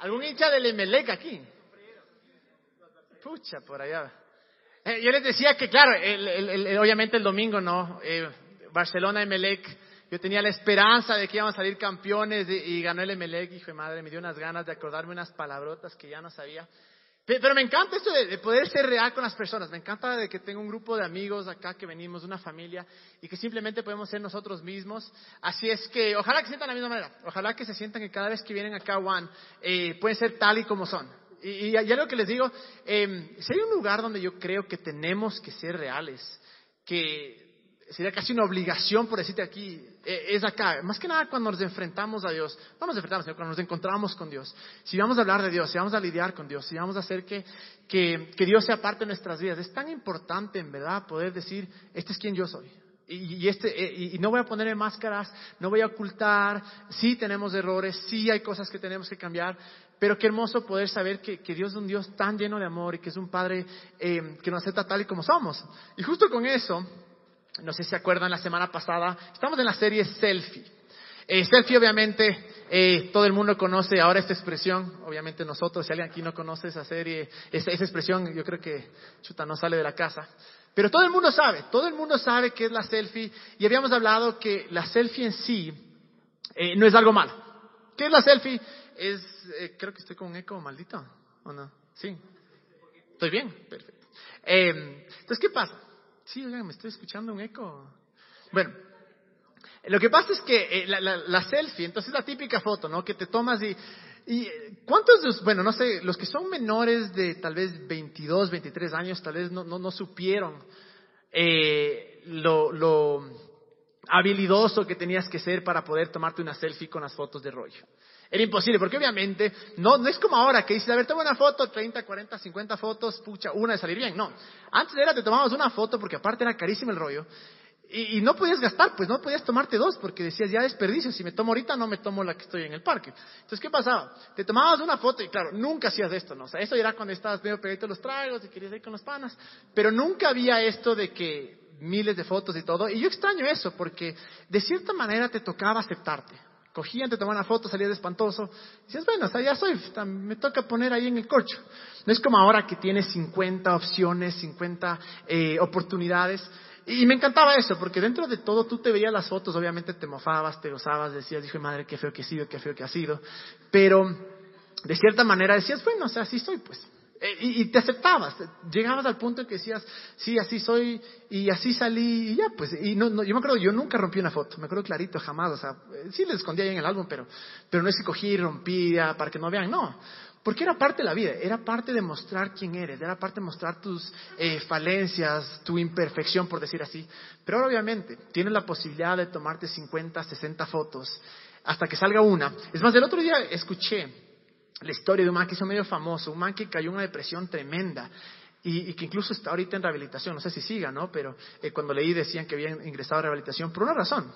¿Algún hincha del Emelec aquí? Pucha, por allá. Eh, yo les decía que, claro, obviamente el domingo no. Eh, Barcelona, Emelec. Yo tenía la esperanza de que íbamos a salir campeones y ganó el Emelec. Hijo de madre, me dio unas ganas de acordarme unas palabrotas que ya no sabía. Pero me encanta esto de, poder ser real con las personas. Me encanta de que tengo un grupo de amigos acá que venimos de una familia y que simplemente podemos ser nosotros mismos. Así es que ojalá que sientan de la misma manera. Ojalá que se sientan que cada vez que vienen acá One eh, pueden ser tal y como son. Y, ya lo que les digo, eh, si hay un lugar donde yo creo que tenemos que ser reales, que sería casi una obligación por decirte aquí, eh, es acá. Más que nada cuando nos enfrentamos a Dios, no nos enfrentamos, sino cuando nos encontramos con Dios. Si vamos a hablar de Dios, si vamos a lidiar con Dios, si vamos a hacer que, que, Dios sea parte de nuestras vidas, es tan importante en verdad poder decir, este es quien yo soy. Y, este, eh, y no voy a ponerme máscaras, no voy a ocultar, sí tenemos errores, sí hay cosas que tenemos que cambiar, pero qué hermoso poder saber que, Dios es un Dios tan lleno de amor y que es un Padre eh, que nos acepta tal y como somos. Y justo con eso, no sé si se acuerdan la semana pasada, estamos en la serie Selfie. Eh, selfie obviamente eh, todo el mundo conoce ahora esta expresión, obviamente nosotros, si alguien aquí no conoce esa serie, esa, expresión, yo creo que chuta no sale de la casa. Pero todo el mundo sabe, todo el mundo sabe qué es la selfie y habíamos hablado que la selfie en sí eh, no es algo malo. ¿Qué es la selfie? Es, creo que estoy con un eco maldito, ¿o no? Sí. ¿Estoy bien? Perfecto. entonces, ¿qué pasa? Sí, oigan, me estoy escuchando un eco. Bueno, lo que pasa es que eh, la, selfie, entonces es la típica foto, ¿no? Que te tomas y, y ¿cuántos de bueno, no sé, los que son menores de tal vez 22, 23 años, tal vez no, no, no supieron eh, lo, lo habilidoso que tenías que ser para poder tomarte una selfie con las fotos de rollo. Era imposible, porque obviamente no, no es como ahora que dices, a ver, toma una foto, 30, 40, 50 fotos, pucha, una de salir bien. No, antes era, te tomabas una foto porque aparte era carísimo el rollo. Y, no podías gastar, pues no podías tomarte dos porque decías, ya desperdicio, si me tomo ahorita no me tomo la que estoy en el parque. Entonces, ¿qué pasaba? Te tomabas una foto y claro, nunca hacías esto, ¿no? O sea, eso era cuando estabas medio pegadito los tragos y querías ir con los panas, pero nunca había esto de que miles de fotos y todo. Y yo extraño eso porque de cierta manera te tocaba aceptarte. Cogían, te tomaban una foto, salías espantoso. Y dices, bueno, o sea, ya soy, me toca poner ahí en el corcho. No es como ahora que tienes 50 opciones, 50 eh, oportunidades. Y me encantaba eso, porque dentro de todo tú te veías las fotos, obviamente te mofabas, te gozabas, decías, hijo madre, qué feo que ha sido, qué feo que ha sido. Pero de cierta manera decías, bueno, o sea, así soy, pues. Eh, y, te aceptabas, llegabas al punto en que decías, sí, así soy, y así salí, y ya, pues, y no, yo me acuerdo, yo nunca rompí una foto, me acuerdo clarito, jamás, o sea, eh, sí la escondía ahí en el álbum, pero, pero no es que cogí y rompía para que no vean, no, porque era parte de la vida, era parte de mostrar quién eres, era parte de mostrar tus eh, falencias, tu imperfección, por decir así, pero ahora obviamente tienes la posibilidad de tomarte 50, 60 fotos, hasta que salga una. Es más, el otro día escuché, la historia de un man que hizo medio famoso, un man que cayó en una depresión tremenda y, que incluso está ahorita en rehabilitación, no sé si siga, ¿no? Pero eh, cuando leí decían que había ingresado a rehabilitación por una razón,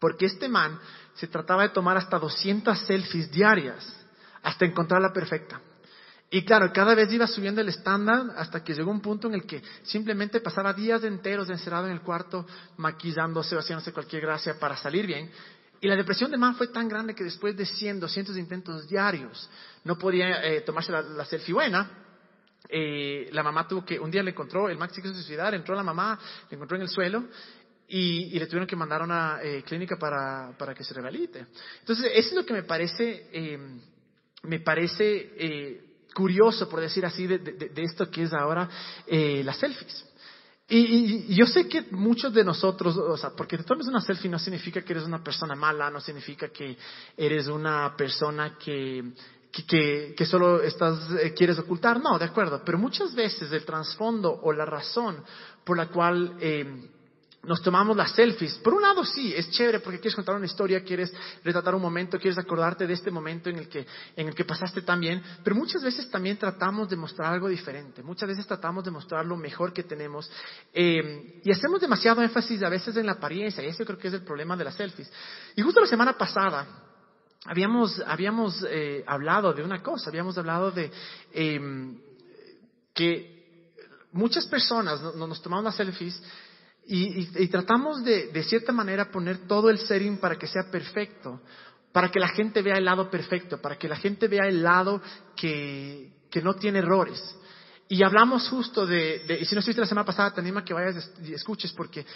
porque este man se trataba de tomar hasta 200 selfies diarias hasta encontrar la perfecta. Y claro, cada vez iba subiendo el estándar hasta que llegó un punto en el que simplemente pasaba días enteros encerrado en el cuarto, maquillándose o haciéndose cualquier gracia para salir bien. Y la depresión de Man fue tan grande que después de 100, 200 intentos diarios, no podía eh, tomarse la, selfie buena. Eh, la mamá tuvo que, un día le encontró, el Max se quiso suicidar, entró la mamá, le encontró en el suelo y, le tuvieron que mandar a una eh, clínica para, para, que se rehabilite. Entonces, eso es lo que me parece, me parece curioso, por decir así, de, de, esto que es ahora las selfies. Y, yo sé que muchos de nosotros, o sea, porque te tomes una selfie no significa que eres una persona mala, no significa que eres una persona que, que, que, solo estás, eh, quieres ocultar, no, de acuerdo, pero muchas veces el trasfondo o la razón por la cual eh, nos tomamos las selfies. Por un lado, sí, es chévere porque quieres contar una historia, quieres retratar un momento, quieres acordarte de este momento en el que, en el que pasaste tan bien, pero muchas veces también tratamos de mostrar algo diferente, muchas veces tratamos de mostrar lo mejor que tenemos eh, y hacemos demasiado énfasis a veces en la apariencia y eso creo que es el problema de las selfies. Y justo la semana pasada habíamos, habíamos eh, hablado de una cosa, habíamos hablado de em, que muchas personas nos tomamos las selfies y, tratamos de, de cierta manera, poner todo el setting para que sea perfecto. para que la gente vea el lado perfecto, para que la gente vea el lado que, que no tiene errores. Y hablamos justo de, y si no estuviste la semana pasada, te animo a que vayas y escuches, porque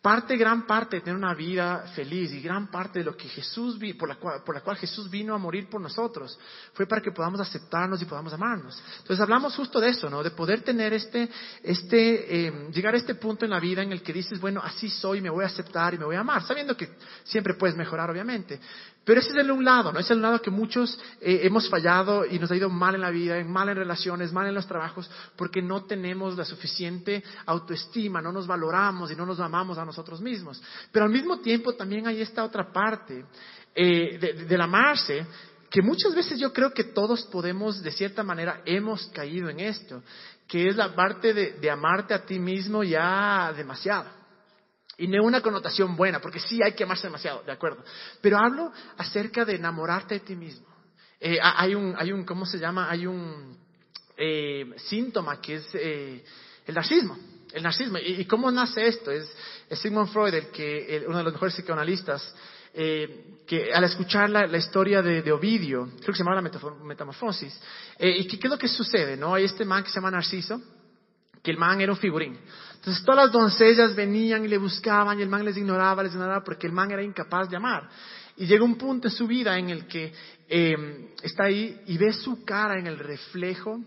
parte, gran parte de tener una vida feliz y gran parte de lo que Jesús vi, por la cual, por la cual Jesús vino a morir por nosotros, fue para que podamos aceptarnos y podamos amarnos. Entonces hablamos justo de eso, ¿no? De poder tener este, este, eh, llegar a este punto en la vida en el que dices, bueno, así soy, me voy a aceptar y me voy a amar, sabiendo que siempre puedes mejorar, obviamente. Pero ese es el un lado, ¿no? Ese es el lado que muchos eh, hemos fallado y nos ha ido mal en la vida, mal en relaciones, mal en los trabajos, porque no tenemos la suficiente autoestima, no nos valoramos y no nos amamos nosotros mismos. Pero al mismo tiempo también hay esta otra parte eh, del amarse, que muchas veces yo creo que todos podemos, de cierta manera, hemos caído en esto, que es la parte de, amarte a ti mismo ya demasiado. Y no una connotación buena, porque sí hay que amarse demasiado, de acuerdo. Pero hablo acerca de enamorarte de ti mismo. Eh, hay, un, hay un, ¿cómo se llama? Hay un eh, síntoma que es el narcisismo el narcisismo. ¿Y, cómo nace esto? Es, Sigmund Freud, el que, uno de los mejores psicoanalistas, eh, que al escuchar la, historia de, Ovidio, creo que se llama la metamorfosis, eh, y que, qué es lo que sucede, ¿no? Hay este man que se llama Narciso, que el man era un figurín. Entonces todas las doncellas venían y le buscaban y el man les ignoraba, les ignoraba porque el man era incapaz de amar. Y llega un punto en su vida en el que eh, está ahí y ve su cara en el reflejo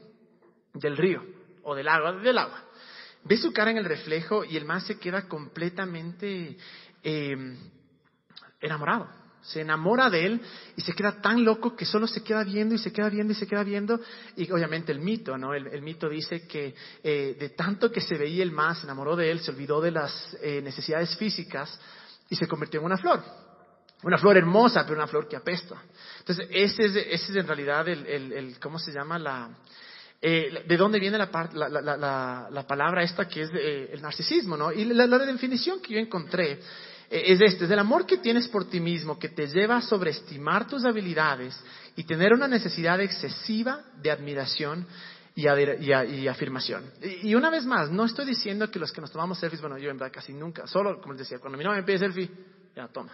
del río o del agua, del agua. Ve su cara en el reflejo y el man se queda completamente em, enamorado. Se enamora de él y se queda tan loco que solo se queda viendo y se queda viendo y se queda viendo. Y obviamente el mito, ¿no? El, mito dice que eh, de tanto que se veía el man, se enamoró de él, se olvidó de las eh, necesidades físicas y se convirtió en una flor. Una flor hermosa, pero una flor que apesta. Entonces, ese es, ese es en realidad el, el ¿cómo se llama? La, eh, de dónde viene la, palabra esta que es eh, el narcisismo, ¿no? Y la, definición que yo encontré eh, es este, es el amor que tienes por ti mismo que te lleva a sobreestimar tus habilidades y tener una necesidad excesiva de admiración y, afirmación. Y, una vez más, no estoy diciendo que los que nos tomamos selfies, bueno, yo en verdad casi nunca, solo, como les decía, cuando mi novia me pide selfie, ya toma.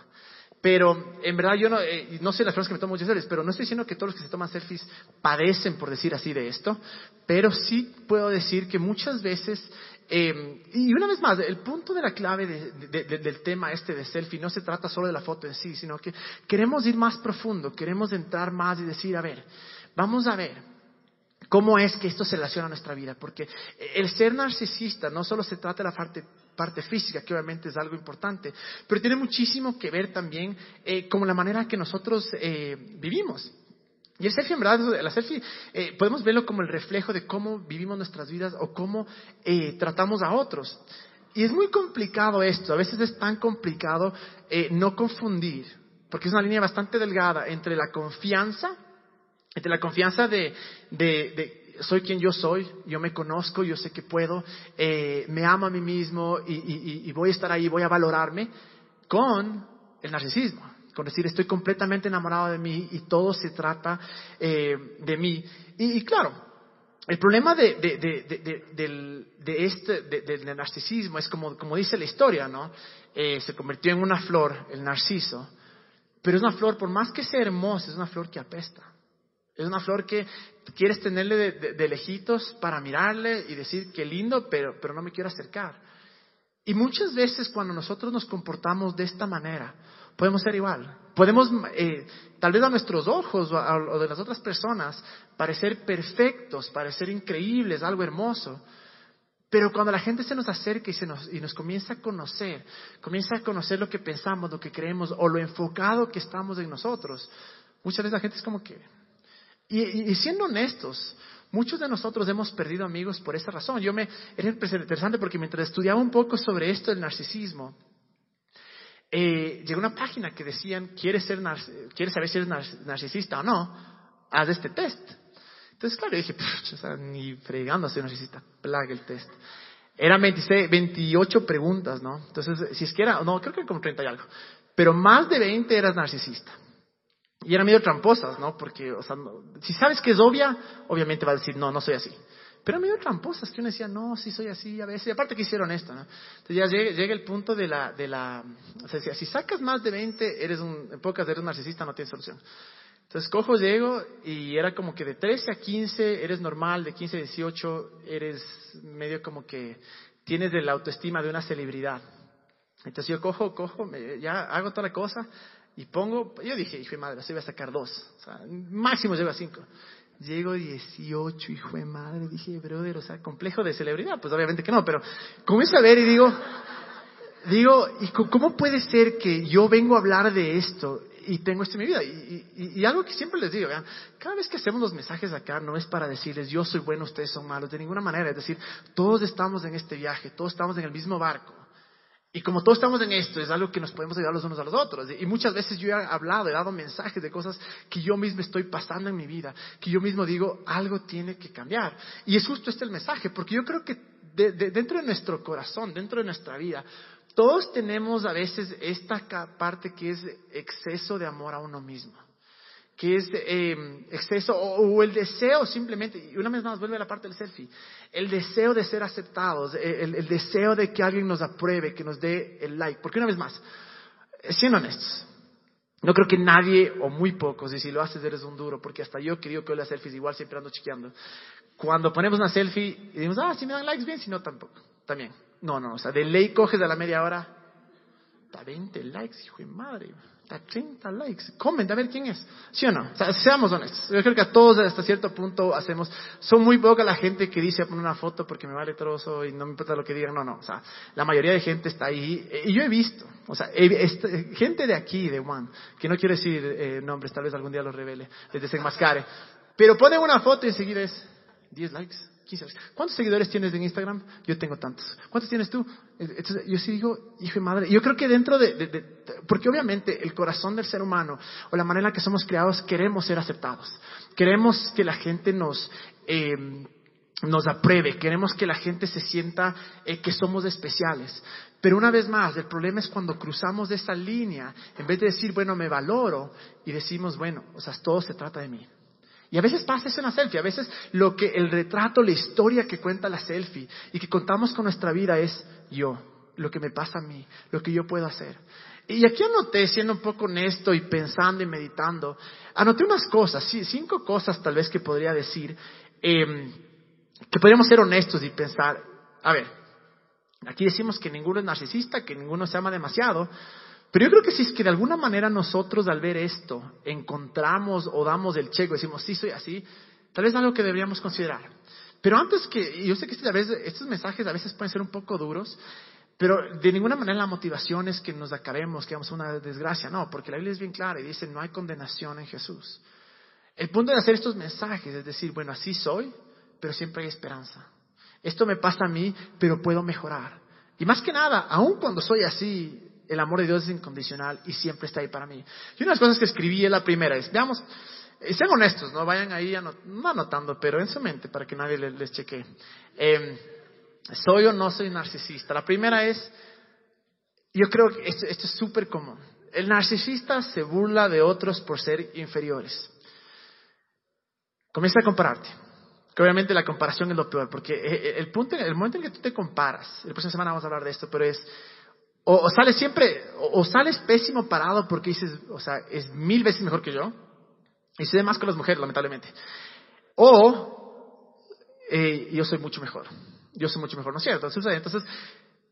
Pero en verdad yo no, eh, no sé las personas que me toman muchas selfies, pero no estoy diciendo que todos los que se toman selfies padecen, por decir así, de esto, pero sí puedo decir que muchas veces, em, y una vez más, el punto de la clave del tema este de selfie no se trata solo de la foto en sí, sino que queremos ir más profundo, queremos entrar más y decir, a ver, vamos a ver, ¿Cómo es que esto se relaciona a nuestra vida? Porque el ser narcisista no solo se trata de la parte parte física, que obviamente es algo importante, pero tiene muchísimo que ver también eh, con la manera que nosotros eh, vivimos. Y el selfie, en verdad, la selfie, eh, podemos verlo como el reflejo de cómo vivimos nuestras vidas o cómo tratamos a otros. Y es muy complicado esto, a veces es tan complicado no confundir, porque es una línea bastante delgada entre la confianza, entre la confianza de, de soy quien yo soy, yo me conozco, yo sé que puedo, eh, me amo a mí mismo y, voy a estar ahí, voy a valorarme, con el narcisismo, con decir estoy completamente enamorado de mí y todo se trata eh, de mí. Y, claro, el problema de, del, este, del narcisismo es como, como dice la historia, ¿no? Eh, se convirtió en una flor, el narciso, pero es una flor, por más que sea hermosa, es una flor que apesta. Es una flor que quieres tenerle de, lejitos para mirarle y decir qué lindo, pero, pero no me quiero acercar. Y muchas veces cuando nosotros nos comportamos de esta manera, podemos ser igual. Podemos, eh, tal vez a nuestros ojos o, a, de las otras personas, parecer perfectos, parecer increíbles, algo hermoso. Pero cuando la gente se nos acerca y, se nos, y nos comienza a conocer, comienza a conocer lo que pensamos, lo que creemos o lo enfocado que estamos en nosotros, muchas veces la gente es como que, y, siendo honestos, muchos de nosotros hemos perdido amigos por esa razón. Yo me, era interesante porque mientras estudiaba un poco sobre esto del narcisismo, eh, llegó una página que decían, ¿quieres, ser ¿quieres saber si eres narcisista o no? Haz este test. Entonces, claro, yo dije, ni fregando soy narcisista, plaga el test. Eran 26, 28 preguntas, ¿no? Entonces, si es que era, no, creo que como 30 y algo. Pero más de 20 eras narcisista. Y eran medio tramposas, ¿no? Porque, o sea, si sabes que es obvia, obviamente va a decir, no, no soy así. pero medio tramposas, que uno decía, no, sí soy así a veces, y aparte que hicieron esto, ¿no? Entonces ya llega, el punto de la, de la, o sea, si sacas más de 20, eres un, en pocas eres narcisista, no tienes solución. Entonces cojo, llego y era como que de 13 a 15 eres normal, de 15 a 18 eres medio como que tienes de la autoestima de una celebridad. Entonces yo cojo, cojo, ya hago toda la cosa y pongo, yo dije, hijo de madre, así voy a sacar dos, o sea, máximo llego a cinco. Llego 18, hijo de madre, dije, brother, o sea, complejo de celebridad, pues obviamente que no, pero comienzo a ver y digo, digo, ¿y cómo puede ser que yo vengo a hablar de esto y tengo esto en mi vida? Y, algo que siempre les digo, cada vez que hacemos los mensajes acá no es para decirles yo soy bueno, ustedes son malos, de ninguna manera, es decir, todos estamos en este viaje, todos estamos en el mismo barco. Y como todos estamos en esto, es algo que nos podemos ayudar los unos a los otros. Y muchas veces yo he hablado, he dado mensajes de cosas que yo mismo estoy pasando en mi vida, que yo mismo digo, algo tiene que cambiar. Y es justo este el mensaje, porque yo creo que dentro de nuestro corazón, dentro de nuestra vida, todos tenemos a veces esta parte que es exceso de amor a uno mismo que es em, exceso o, el deseo simplemente, y una vez más vuelve a la parte del selfie, el deseo de ser aceptados, el, deseo de que alguien nos apruebe, que nos dé el like. Porque una vez más, siendo honestos, no creo que nadie o muy pocos, y si lo haces eres un duro, porque hasta yo digo que las selfies igual siempre ando chequeando. Cuando ponemos una selfie y decimos, ah, si me dan likes bien, si no tampoco, también. No, no, o sea, de ley coges a la media hora, está 20 likes, hijo de madre. 30 likes. Comenta a ver quién es. ¿Sí o no? seamos honestos. Yo creo que a todos hasta cierto punto hacemos. Son muy poca la gente que dice poner una foto porque me vale trozo y no me importa lo que digan. No, no. O sea, la mayoría de gente está ahí. Y yo he visto. O sea, gente de aquí, de One, que no quiero decir eh, nombres, tal vez algún día los revele, les desenmascare. Pero ponen una foto y enseguida es 10 likes. ¿Cuántos seguidores tienes en Instagram? Yo tengo tantos. ¿Cuántos tienes tú? yo sí digo, hijo de madre. Yo creo que dentro de, porque obviamente el corazón del ser humano o la manera en la que somos creados queremos ser aceptados. Queremos que la gente nos, em, nos apruebe. Queremos que la gente se sienta eh, que somos especiales. Pero una vez más, el problema es cuando cruzamos esa línea, en vez de decir, bueno, me valoro, y decimos, bueno, o sea, todo se trata de mí. Y a veces pasa eso en la selfie, a veces lo que el retrato, la historia que cuenta la selfie y que contamos con nuestra vida es yo, lo que me pasa a mí, lo que yo puedo hacer. Y aquí anoté, siendo un poco honesto y pensando y meditando, anoté unas cosas, cinco cosas tal vez que podría decir, em, que podríamos ser honestos y pensar, a ver, aquí decimos que ninguno es narcisista, que ninguno se ama demasiado, pero yo creo que si es que de alguna manera nosotros al ver esto encontramos o damos el checo decimos, sí, soy así, tal vez es algo que deberíamos considerar. Pero antes que, yo sé que este, a veces, estos mensajes a veces pueden ser un poco duros, pero de ninguna manera la motivación es que nos acabemos, que vamos a una desgracia, no, porque la Biblia es bien clara y dice, no hay condenación en Jesús. El punto de hacer estos mensajes es decir, bueno, así soy, pero siempre hay esperanza. Esto me pasa a mí, pero puedo mejorar. Y más que nada, aun cuando soy así, el amor de Dios es incondicional y siempre está ahí para mí. Y una de las cosas que escribí es la primera, es, veamos, eh, sean honestos, no vayan ahí no anotando, pero en su mente para que nadie les, les chequee. Em, ¿Soy o no soy narcisista? La primera es, yo creo que esto, esto es súper común. El narcisista se burla de otros por ser inferiores. Comienza a compararte. Que obviamente la comparación es lo peor, porque eh, eh, el, punto, el momento en que tú te comparas, la próxima semana vamos a hablar de esto, pero es, o, sales siempre, o, sales pésimo parado porque dices, o sea, es mil veces mejor que yo. Y se ve más con las mujeres, lamentablemente. O eh, yo soy mucho mejor. Yo soy mucho mejor, ¿no es cierto? Entonces,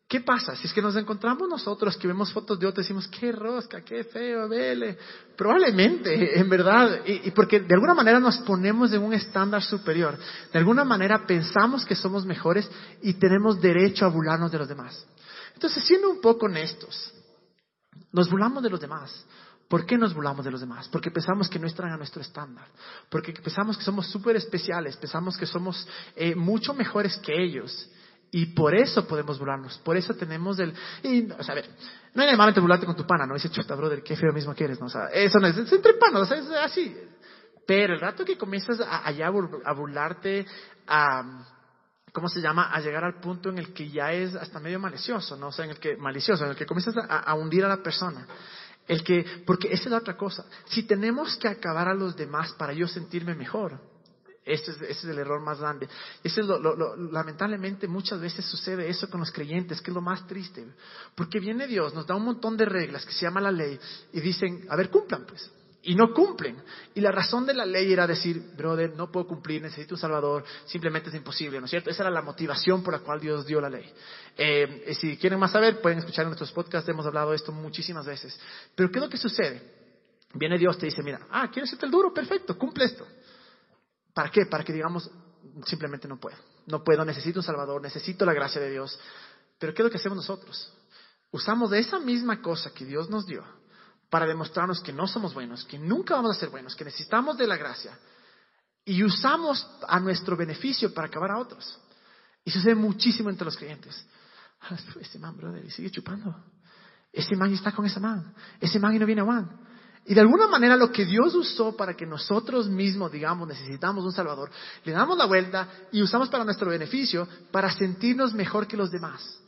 ¿qué pasa? Si es que nos encontramos nosotros que vemos fotos de otros, decimos, qué rosca, qué feo, vele. Probablemente, en verdad, y, y, porque de alguna manera nos ponemos en un estándar superior. De alguna manera pensamos que somos mejores y tenemos derecho a burlarnos de los demás. Entonces, siendo un poco honestos, nos burlamos de los demás. ¿Por qué nos burlamos de los demás? Porque pensamos que no están a nuestro estándar. Porque pensamos que somos súper especiales. Pensamos que somos eh, mucho mejores que ellos. Y por eso podemos burlarnos. Por eso tenemos el... Y, o sea, a ver, no hay nada burlarte con tu pana, ¿no? Dice, chuta, brother, qué feo mismo que eres, ¿no? O sea, eso no es... Es entre panos, o sea, es así. Pero el rato que comienzas a, allá a burlarte, a ¿cómo se llama? A llegar al punto en el que ya es hasta medio malicioso, ¿no? O sea, en el que, malicioso, en el que comienzas a, hundir a la persona. El que, porque esa es la otra cosa. Si tenemos que acabar a los demás para yo sentirme mejor, Ese es, ese es el error más grande. Ese es lo, lamentablemente muchas veces sucede eso con los creyentes, que es lo más triste. Porque viene Dios, nos da un montón de reglas que se llama la ley y dicen, a ver, cumplan pues y no cumplen. Y la razón de la ley era decir, brother, no puedo cumplir, necesito un Salvador, simplemente es imposible, ¿no es cierto? Esa era la motivación por la cual Dios dio la ley. Eh, si quieren más saber, pueden escuchar en nuestros podcasts, hemos hablado de esto muchísimas veces. Pero ¿qué es lo que sucede? Viene Dios, te dice, mira, ah, ¿quieres hacerte el duro? Perfecto, cumple esto. ¿Para qué? Para que digamos, simplemente no puedo. No puedo, necesito un Salvador, necesito la gracia de Dios. Pero ¿qué es lo que hacemos nosotros? Usamos de esa misma cosa que Dios nos dio para demostrarnos que no somos buenos, que nunca vamos a ser buenos, que necesitamos de la gracia. Y usamos a nuestro beneficio para acabar a otros. Y sucede muchísimo entre los creyentes. Ah, ese man, brother, y sigue chupando. Ese man está con esa man. Ese man y no viene a Juan. Y de alguna manera lo que Dios usó para que nosotros mismos digamos necesitamos un Salvador, le damos la vuelta y usamos para nuestro beneficio para sentirnos mejor que los demás.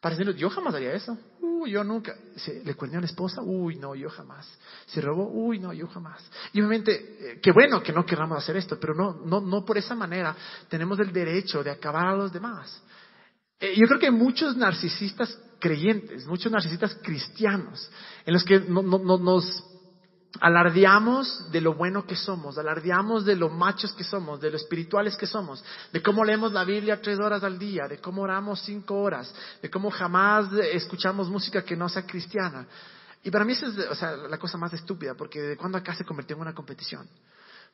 Para yo jamás haría eso. Uy, yo nunca. ¿Se, ¿Le cuernió a la esposa? Uy, no, yo jamás. ¿Se robó? Uy, no, yo jamás. Y obviamente, eh, qué bueno que no queramos hacer esto, pero no, no, no por esa manera tenemos el derecho de acabar a los demás. Eh, yo creo que muchos narcisistas creyentes, muchos narcisistas cristianos, en los que no, no, nos alardeamos de lo bueno que somos, alardeamos de lo machos que somos, de lo espirituales que somos, de cómo leemos la Biblia tres horas al día, de cómo oramos cinco horas, de cómo jamás escuchamos música que no sea cristiana. Y para mí esa es o sea, la cosa más estúpida, porque de cuando acá se convirtió en una competición.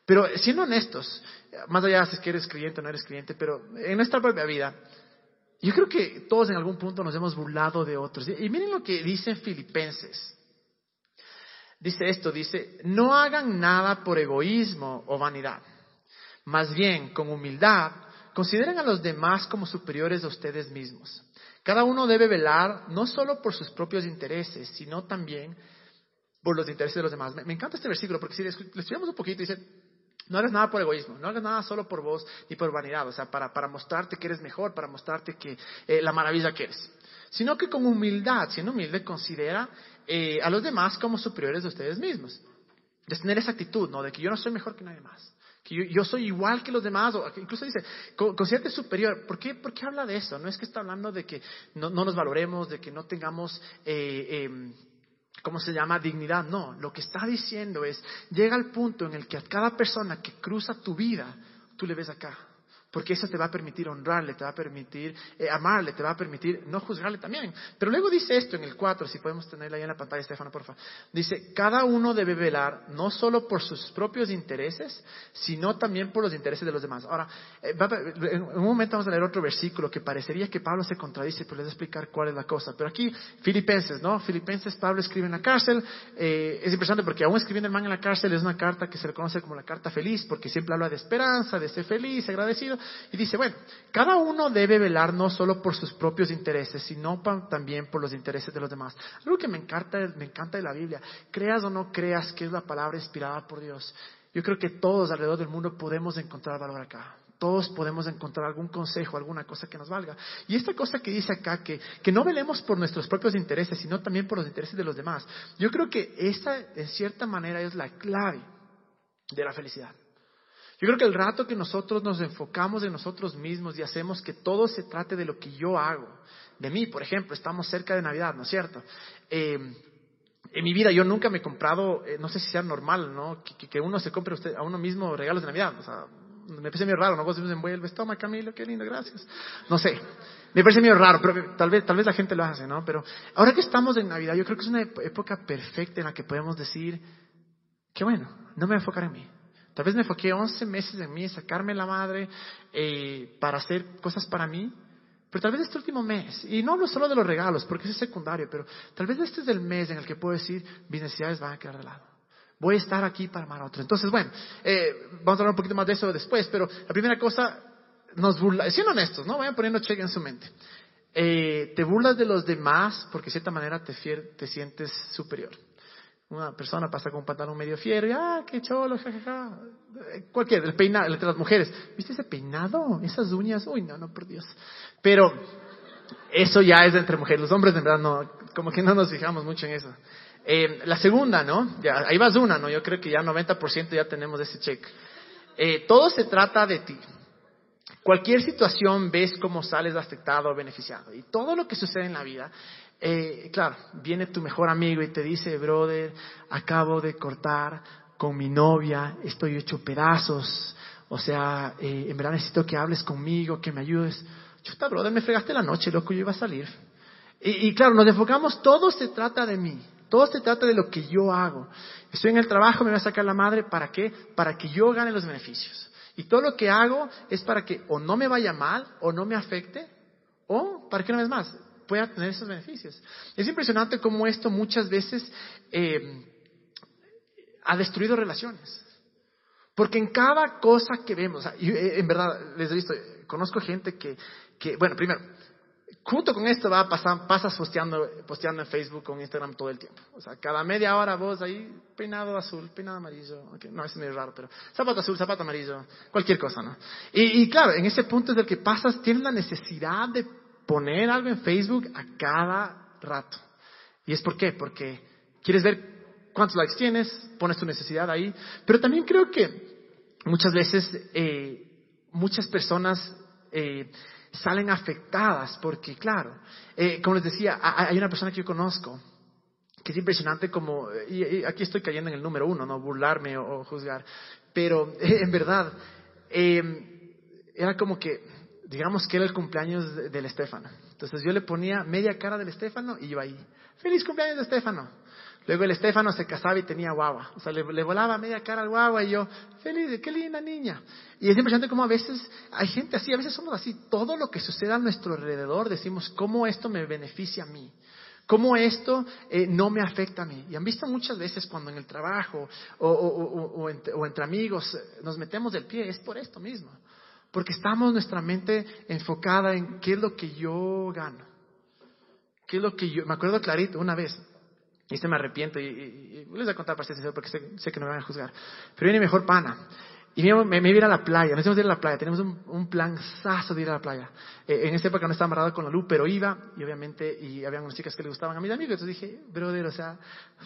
Pero siendo honestos, más allá de si eres creyente o no eres creyente, pero en nuestra propia vida, yo creo que todos en algún punto nos hemos burlado de otros. Y miren lo que dicen Filipenses dice esto, dice, no hagan nada por egoísmo o vanidad. Más bien, con humildad, consideren a los demás como superiores a ustedes mismos. Cada uno debe velar no solo por sus propios intereses, sino también por los intereses de los demás. Me, encanta este versículo porque si le, estudiamos un poquito, dice, no hagas nada por egoísmo, no hagas nada solo por vos y por vanidad, o sea, para, para mostrarte que eres mejor, para mostrarte que eh, la maravilla que eres, sino que con humildad, siendo humilde, considera eh, a los demás como superiores de ustedes mismos. De tener esa actitud, ¿no? De que yo no soy mejor que nadie más. Que yo, soy igual que los demás, o incluso dice, considérate superior. ¿Por qué, ¿Por qué habla de eso? No es que está hablando de que no, nos valoremos, de que no tengamos, eh, em, ¿cómo se llama? Dignidad. No, lo que está diciendo es, llega al punto en el que a cada persona que cruza tu vida, tú le ves acá porque eso te va a permitir honrarle, te va a permitir eh, amarle, te va a permitir no juzgarle también. Pero luego dice esto en el 4, si podemos tenerlo ahí en la pantalla, Estefano, por favor. Dice, cada uno debe velar no solo por sus propios intereses, sino también por los intereses de los demás. Ahora, eh, en un momento vamos a leer otro versículo que parecería que Pablo se contradice, pero les voy a explicar cuál es la cosa. Pero aquí, Filipenses, ¿no? Filipenses, Pablo escribe en la cárcel. Eh, es impresionante porque aún escribiendo el man en la cárcel es una carta que se le conoce como la carta feliz, porque siempre habla de esperanza, de ser feliz, agradecido. Y dice, bueno, cada uno debe velar no solo por sus propios intereses, sino también por los intereses de los demás. Algo que me encanta, me encanta de la Biblia, creas o no creas que es la palabra inspirada por Dios. Yo creo que todos alrededor del mundo podemos encontrar valor acá. Todos podemos encontrar algún consejo, alguna cosa que nos valga. Y esta cosa que dice acá, que, que no velemos por nuestros propios intereses, sino también por los intereses de los demás, yo creo que esa, en cierta manera, es la clave de la felicidad. Yo creo que el rato que nosotros nos enfocamos en nosotros mismos y hacemos que todo se trate de lo que yo hago, de mí, por ejemplo, estamos cerca de Navidad, ¿no es cierto? Eh, en mi vida yo nunca me he comprado, eh, no sé si sea normal, ¿no? Que, uno se compre a uno mismo regalos de Navidad. O sea, me parece medio raro, ¿no? Vos me envuelves, toma Camilo, qué lindo, gracias. No sé, me parece medio raro, pero tal vez, tal vez la gente lo hace, ¿no? Pero ahora que estamos en Navidad, yo creo que es una época perfecta en la que podemos decir, qué bueno, no me voy a enfocar en mí. Tal vez me enfoqué 11 meses en mí, sacarme la madre eh, para hacer cosas para mí. Pero tal vez este último mes, y no hablo solo de los regalos, porque es secundario, pero tal vez este es el mes en el que puedo decir, mis necesidades van a quedar de lado. Voy a estar aquí para amar a otro. Entonces, bueno, eh, vamos a hablar un poquito más de eso después, pero la primera cosa, nos burla, siendo honestos, ¿no? Vayan poniendo cheque en su mente. Eh, te burlas de los demás porque de cierta manera te, te sientes superior. Una persona pasa con un pantalón medio fiero y, ah, qué cholo, jajaja. Cualquier, el peinado, entre las mujeres. ¿Viste ese peinado? Esas uñas, uy, no, no, por Dios. Pero eso ya es entre mujeres. Los hombres, en verdad, no, como que no nos fijamos mucho en eso. Eh, la segunda, ¿no? Ya, ahí vas una, ¿no? Yo creo que ya 90% ya tenemos ese check. eh, todo se trata de ti. Cualquier situación ves cómo sales afectado o beneficiado. Y todo lo que sucede en la vida, eh, claro, viene tu mejor amigo y te dice, brother, acabo de cortar con mi novia, estoy hecho pedazos, o sea, eh, en verdad necesito que hables conmigo, que me ayudes. Chuta, brother, me fregaste la noche, loco, yo iba a salir. Y, claro, nos enfocamos, todo se trata de mí. Todo se trata de lo que yo hago. Estoy en el trabajo, me va a sacar la madre, ¿para qué? Para que yo gane los beneficios. Y todo lo que hago es para que o no me vaya mal, o no me afecte, o para que una vez más pueda tener esos beneficios. Es impresionante cómo esto muchas veces eh, ha destruido relaciones. Porque en cada cosa que vemos, eh, en verdad, les he visto, conozco gente que, que bueno, primero, junto con esto va pasar, pasas posteando, posteando en Facebook o en Instagram todo el tiempo. O sea, cada media hora vos ahí, peinado azul, peinado amarillo, no, es medio raro, pero zapato azul, zapato amarillo, cualquier cosa, ¿no? Y, y claro, en ese punto es el que pasas, tienes la necesidad de poner algo en Facebook a cada rato. ¿Y es por qué? Porque quieres ver cuántos likes tienes, pones tu necesidad ahí, pero también creo que muchas veces eh, muchas personas eh, salen afectadas porque, claro, eh, como les decía, hay una persona que yo conozco que es impresionante como, y, aquí estoy cayendo en el número uno, no burlarme o, juzgar, pero en verdad, era como que, digamos que era el cumpleaños del Estefano. Entonces yo le ponía media cara del Estefano y yo ahí, feliz cumpleaños de Estefano. Luego el Estefano se casaba y tenía guagua. O sea, le, volaba media cara al guagua y yo, feliz, qué linda niña. Y es impresionante cómo a veces hay gente así, a veces somos así. Todo lo que sucede a nuestro alrededor decimos, ¿cómo esto me beneficia a mí? ¿Cómo esto eh, no me afecta a mí? Y han visto muchas veces cuando en el trabajo o, o, entre, amigos nos metemos del pie, es por esto mismo. Porque estamos nuestra mente enfocada en qué es lo que yo gano. ¿Qué es lo que yo... Me acuerdo clarito una vez, y se me arrepiento, y, les voy a contar para ser sincero porque sé, que no me van a juzgar. Pero viene mejor pana. Y me, me, me ir a la playa, nos íbamos a ir a la playa, tenemos un, un plan saso de ir a la playa. Eh, en esa época no estaba amarrado con la luz, pero iba, y obviamente, y había unas chicas que le gustaban a mis amigos, entonces dije, brother, o sea,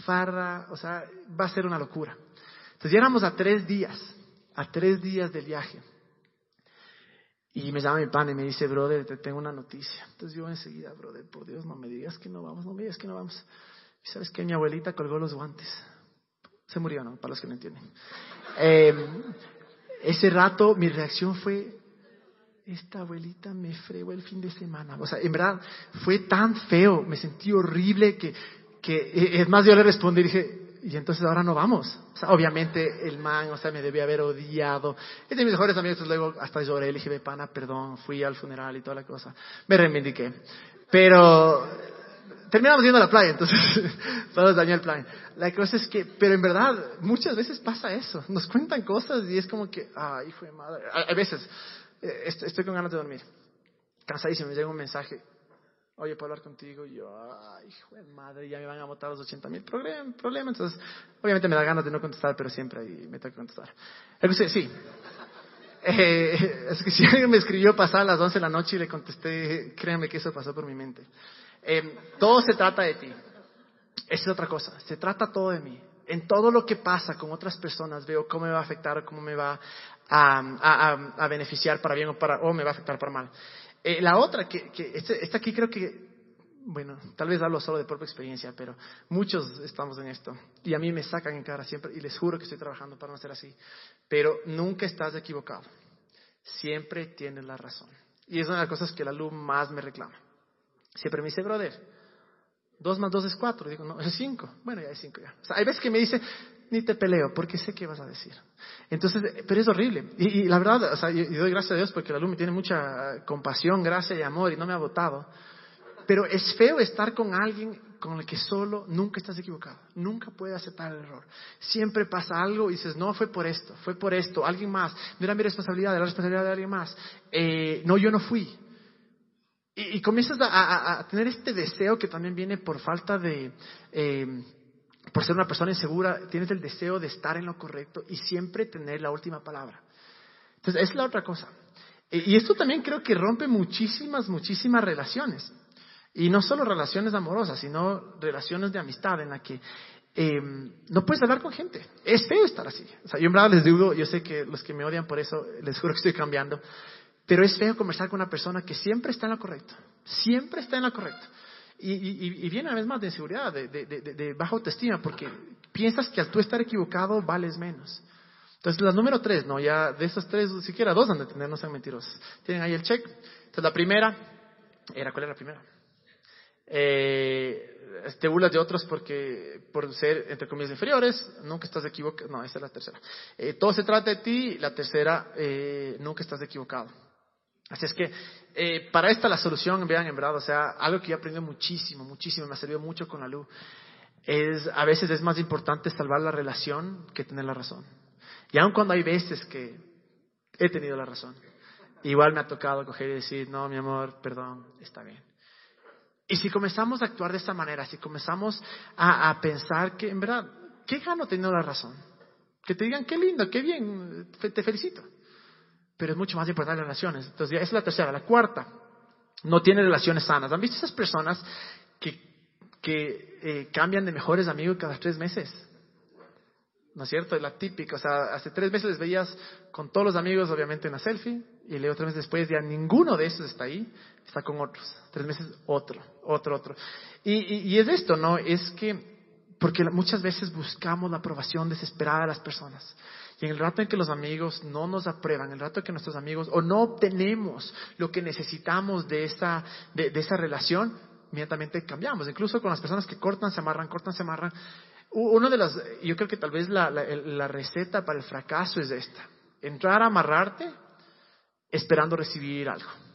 farra, o sea, va a ser una locura. Entonces ya éramos a tres días, a tres días del viaje. Y me llama mi pana y me dice, brother, te tengo una noticia. Entonces yo enseguida, brother, por Dios, no me digas que no vamos, no me digas que no vamos. ¿Sabes qué? Mi abuelita colgó los guantes. Se murió, ¿no? Para los que no entienden. Eh, ese rato mi reacción fue, esta abuelita me fregó el fin de semana. O sea, en verdad fue tan feo, me sentí horrible que, que eh, es más, yo le respondí y dije, y entonces ahora no vamos. O sea, obviamente el man, o sea, me debía haber odiado. Es de mis mejores amigos, luego hasta lloré, le dije, pana, perdón, fui al funeral y toda la cosa. Me reivindiqué. Pero terminamos yendo a la playa, entonces todos dañó el plan. La cosa es que, pero en verdad, muchas veces pasa eso. Nos cuentan cosas y es como que, ah, hijo de madre. A, veces, eh, estoy, con ganas de dormir. Cansadísimo, me llega un mensaje. Oye, ¿puedo hablar contigo? Y yo, ay, hijo de madre, ya me van a botar los 80 mil problemas. Entonces, obviamente me da ganas de no contestar, pero siempre ahí me tengo que contestar. Entonces, sí. Eh, es que si alguien me escribió pasar a las 11 de la noche y le contesté, créanme que eso pasó por mi mente. Eh, todo se trata de ti. Esa es otra cosa. Se trata todo de mí. En todo lo que pasa con otras personas veo cómo me va a afectar o cómo me va a, beneficiar para bien o, para, o me va a afectar para mal. Eh, la otra, que, que este, esta aquí creo que, bueno, tal vez hablo solo de propia experiencia, pero muchos estamos en esto. Y a mí me sacan en cara siempre y les juro que estoy trabajando para no ser así. Pero nunca estás equivocado. Siempre tienes la razón. Y es una de las cosas que la luz más me reclama. Siempre me dice, brother, dos más dos es cuatro. Digo, no, es cinco. Bueno, ya es cinco ya. O sea, hay veces que me dice, ni te peleo, porque sé qué vas a decir. Entonces, pero es horrible. Y, la verdad, o sea, y doy gracias a Dios porque la luz me tiene mucha compasión, gracia y amor y no me ha votado. Pero es feo estar con alguien con el que solo nunca estás equivocado, nunca puede aceptar el error. Siempre pasa algo y dices, no, fue por esto, fue por esto, alguien más, no era mi responsabilidad, era la responsabilidad de alguien más. Eh, no, yo no fui. Y, comienzas a, tener este deseo que también viene por falta de, eh, por ser una persona insegura, tienes el deseo de estar en lo correcto y siempre tener la última palabra. Entonces, es la otra cosa. Y esto también creo que rompe muchísimas, muchísimas relaciones. Y no solo relaciones amorosas, sino relaciones de amistad en la que eh, no puedes hablar con gente. Es feo estar así. O sea, yo en verdad les digo, yo sé que los que me odian por eso, les juro que estoy cambiando, pero es feo conversar con una persona que siempre está en lo correcto. Siempre está en lo correcto. Y, y, viene una vez más de inseguridad, de, de, de, de, baja autoestima, porque piensas que al tú estar equivocado vales menos. Entonces, la número tres, ¿no? Ya de esos tres, siquiera dos han de tener, no sean mentirosos. Tienen ahí el check. Entonces, la primera, era, ¿cuál era la primera? Eh, te burlas de otros porque, por ser, entre comillas, inferiores, nunca estás equivocado. No, esa es la tercera. Eh, todo se trata de ti. La tercera, eh, nunca estás equivocado. Así es que eh, para esta la solución, vean, en verdad, o sea, algo que yo he aprendido muchísimo, muchísimo, me ha servido mucho con la luz, es a veces es más importante salvar la relación que tener la razón. Y aun cuando hay veces que he tenido la razón, igual me ha tocado coger y decir, no, mi amor, perdón, está bien. Y si comenzamos a actuar de esta manera, si comenzamos a, a pensar que, en verdad, ¿qué gano teniendo la razón? Que te digan, qué lindo, qué bien, te felicito pero es mucho más importante las relaciones. Entonces, es la tercera. La cuarta, no tiene relaciones sanas. ¿Han visto esas personas que, que eh, cambian de mejores amigos cada tres meses? ¿No es cierto? Es la típica. O sea, hace tres meses les veías con todos los amigos, obviamente, en la selfie, y luego tres meses después ya ninguno de esos está ahí, está con otros. Tres meses otro, otro, otro. Y, y, y es esto, ¿no? Es que, porque muchas veces buscamos la aprobación desesperada de las personas. Y en el rato en que los amigos no nos aprueban, en el rato en que nuestros amigos o no obtenemos lo que necesitamos de esa, de, esa relación, inmediatamente cambiamos. Incluso con las personas que cortan, se amarran, cortan, se amarran. Uno de las, yo creo que tal vez la receta para el fracaso es esta. Entrar a amarrarte esperando recibir algo.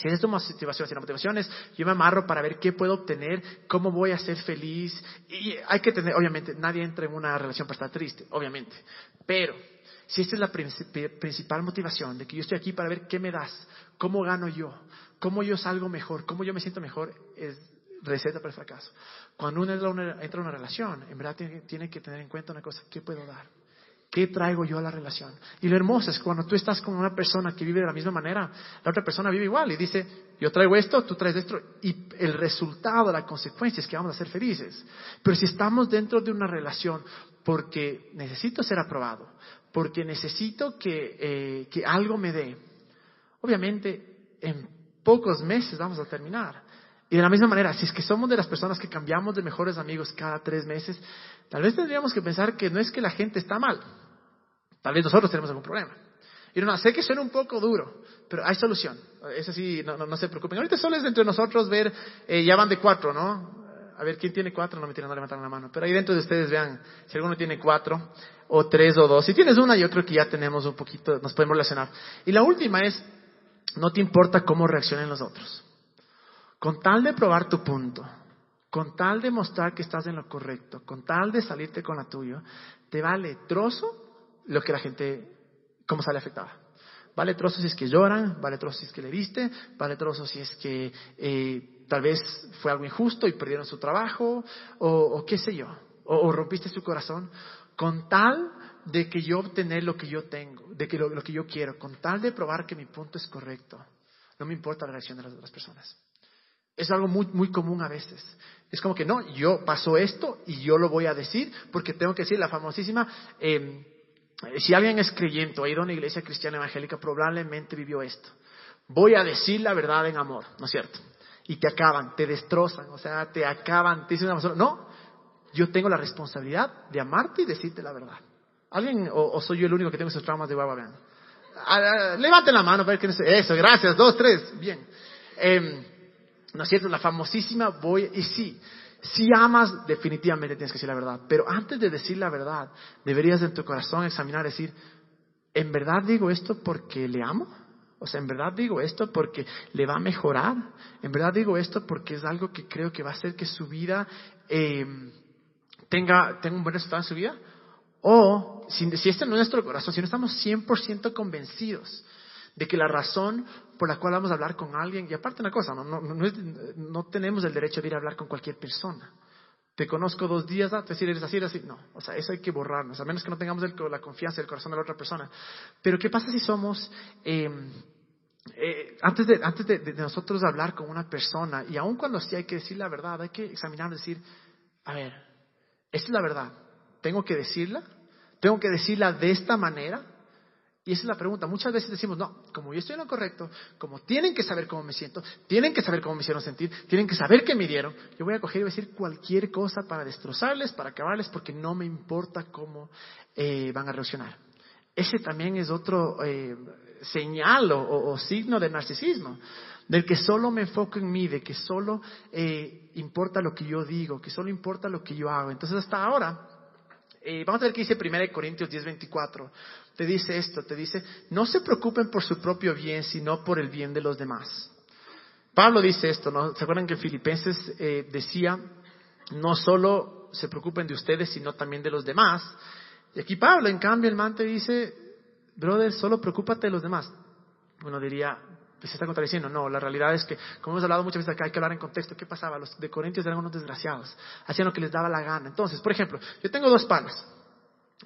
Si es tu motivación, si la motivación es yo me amarro para ver qué puedo obtener, cómo voy a ser feliz, y hay que tener, obviamente, nadie entra en una relación para estar triste, obviamente, pero si esta es la principal motivación de que yo estoy aquí para ver qué me das, cómo gano yo, cómo yo salgo mejor, cómo yo me siento mejor, es receta para el fracaso. Cuando uno entra en una relación, en verdad tiene que tener en cuenta una cosa, ¿qué puedo dar? ¿Qué traigo yo a la relación? Y lo hermoso es cuando tú estás con una persona que vive de la misma manera, la otra persona vive igual y dice, yo traigo esto, tú traes esto, y el resultado, la consecuencia es que vamos a ser felices. Pero si estamos dentro de una relación porque necesito ser aprobado, porque necesito que, eh, que algo me dé, obviamente en pocos meses vamos a terminar. Y de la misma manera, si es que somos de las personas que cambiamos de mejores amigos cada tres meses, tal vez tendríamos que pensar que no es que la gente está mal, tal vez nosotros tenemos algún problema. Y no, sé que suena un poco duro, pero hay solución. Eso sí, no, se preocupen. Ahorita solo es entre nosotros ver, eh, ya van de cuatro, ¿no? A ver, ¿quién tiene cuatro? No me tienen, no levantar la mano. Pero ahí dentro de ustedes vean si alguno tiene cuatro, o tres, o dos. Si tienes una, yo creo que ya tenemos un poquito, nos podemos relacionar. Y la última es, no te importa cómo reaccionen los otros. Con tal de probar tu punto, con tal de mostrar que estás en lo correcto, con tal de salirte con la tuya, te vale trozo lo que la gente, cómo sale afectada. Vale trozo si es que lloran, vale trozo si es que le viste, vale trozo si es que eh, tal vez fue algo injusto y perdieron su trabajo, o, qué sé yo, o, rompiste su corazón, con tal de que yo obtener lo que yo tengo, de que lo, que yo quiero, con tal de probar que mi punto es correcto, no me importa la reacción de las otras personas. Es algo muy, muy común a veces. Es como que no, yo paso esto y yo lo voy a decir porque tengo que decir la famosísima, em, si alguien es creyente o ha ido a una iglesia cristiana evangélica, probablemente vivió esto. Voy a decir la verdad en amor, ¿no es cierto? Y te acaban, te destrozan, o sea, te acaban, te dicen una persona, no, yo tengo la responsabilidad de amarte y decirte la verdad. ¿Alguien o, soy yo el único que tengo esos traumas de? Vean. Ah, ah, levanten la mano para ver quién es. Eso, gracias, dos, tres, bien. Eh, ¿No es cierto? La famosísima voy, y sí, si amas, definitivamente tienes que decir la verdad. Pero antes de decir la verdad, deberías en tu corazón examinar, decir, ¿en verdad digo esto porque le amo? O sea, ¿en verdad digo esto porque le va a mejorar? ¿En verdad digo esto porque es algo que creo que va a hacer que su vida eh, tenga, tenga un buen resultado en su vida? O, si, si este no es nuestro corazón, si no estamos 100% convencidos de que la razón por la cual vamos a hablar con alguien, y aparte una cosa, no, no, no, tenemos el derecho de ir a hablar con cualquier persona. Te conozco dos días, ah, te decir eres así, eres así. No, o sea, eso hay que borrarnos, a menos que no tengamos la confianza del corazón de la otra persona. Pero ¿qué pasa si somos, em, eh, antes, de, antes de, de, nosotros hablar con una persona, y aun cuando sí hay que decir la verdad, hay que examinar, decir, a ver, Esa es la verdad. ¿Tengo que decirla? ¿Tengo que decirla de esta manera? Y esa es la pregunta. Muchas veces decimos, no, como yo estoy en lo correcto, como tienen que saber cómo me siento, tienen que saber cómo me hicieron sentir, tienen que saber qué me dieron, yo voy a coger y voy a decir cualquier cosa para destrozarles, para acabarles, porque no me importa cómo eh, van a reaccionar. Ese también es otro eh, señal o, signo de narcisismo, del que solo me enfoco en mí, de que solo eh, importa lo que yo digo, que solo importa lo que yo hago. Entonces hasta ahora, vamos a ver qué dice 1 Corintios 10, 24 te dice esto, te dice, no se preocupen por su propio bien, sino por el bien de los demás. Pablo dice esto, ¿no? ¿Se acuerdan que Filipenses eh, decía, no solo se preocupen de ustedes, sino también de los demás? Y aquí Pablo, en cambio, el man te dice, brother, solo preocúpate de los demás. Uno diría, pues se está contradiciendo. No, la realidad es que, como hemos hablado muchas veces acá, hay que hablar en contexto. ¿Qué pasaba? Los de Corintios eran unos desgraciados. Hacían lo que les daba la gana. Entonces, por ejemplo, yo tengo dos panas.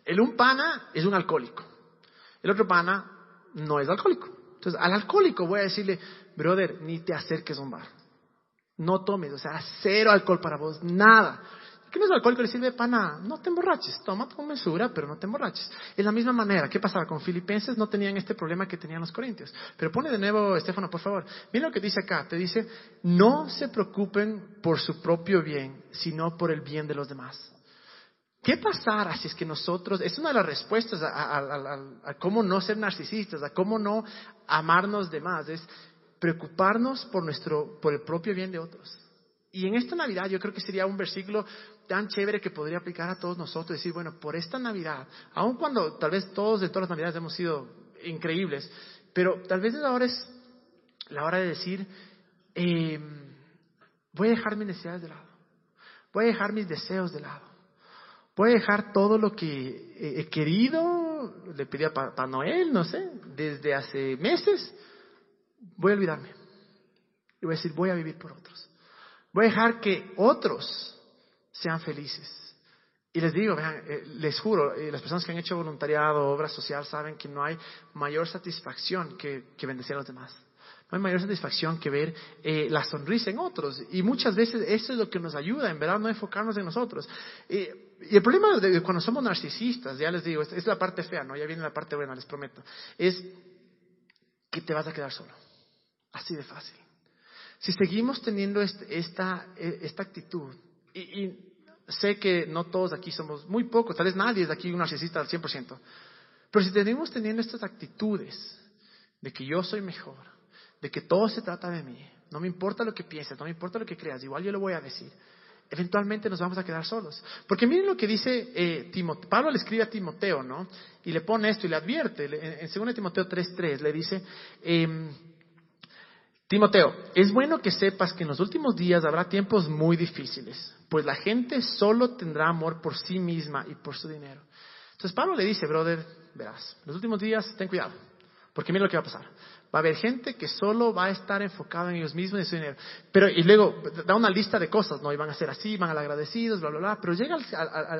El un pana es un alcohólico. El otro pana no es alcohólico. Entonces, al alcohólico voy a decirle, brother, ni te acerques a un bar. No tomes, o sea, cero alcohol para vos, nada. ¿Qué no es alcohólico? Le sirve pana, no te emborraches, toma con mesura, pero no te emborraches. Es la misma manera, ¿qué pasaba? Con filipenses no tenían este problema que tenían los corintios. Pero pone de nuevo, Estefano, por favor. Mira lo que dice acá, te dice, no se preocupen por su propio bien, sino por el bien de los demás. ¿Qué pasará si es que nosotros, es una de las respuestas a, cómo no ser narcisistas, a cómo no amarnos de más, es preocuparnos por, nuestro, por el propio bien de otros. Y en esta Navidad yo creo que sería un versículo tan chévere que podría aplicar a todos nosotros, decir, bueno, por esta Navidad, aun cuando tal vez todos de todas las Navidades hemos sido increíbles, pero tal vez ahora es la hora de decir, eh, voy a dejar mis necesidades de lado, voy a dejar mis deseos de lado Voy a dejar todo lo que he querido, le pedí a Papá Noel, no sé, desde hace meses. Voy a olvidarme. Y voy a decir, voy a vivir por otros. Voy a dejar que otros sean felices. Y les digo, vean, eh, les juro, eh, las personas que han hecho voluntariado, obra social, saben que no hay mayor satisfacción que, que bendecir a los demás. No hay mayor satisfacción que ver eh, la sonrisa en otros. Y muchas veces eso es lo que nos ayuda, en verdad, no enfocarnos en nosotros. Y el problema de cuando somos narcisistas, ya les digo, es, la parte fea, ¿no? Ya viene la parte buena, les prometo. Es que te vas a quedar solo. Así de fácil. Si seguimos teniendo esta, e, esta actitud, y, y sé que no todos aquí somos, muy pocos, tal vez nadie es de aquí un narcisista al 100%, pero si tenemos teniendo estas actitudes de que yo soy mejor, de que todo se trata de mí. No me importa lo que pienses, no me importa lo que creas, igual yo lo voy a decir. Eventualmente nos vamos a quedar solos. Porque miren lo que dice eh, Timoteo. Pablo le escribe a Timoteo, ¿no? Y le pone esto y le advierte. En 2 Timoteo 3.3 le dice, em, Timoteo, es bueno que sepas que en los últimos días habrá tiempos muy difíciles, pues la gente solo tendrá amor por sí misma y por su dinero. Entonces Pablo le dice, brother, verás, en los últimos días ten cuidado, porque mira lo que va a pasar. Va a haber gente que solo va a estar enfocada en ellos mismos y su dinero. Pero, y luego da una lista de cosas, ¿no? Y van a ser así, van a ser agradecidos, bla, bla, bla. Pero llega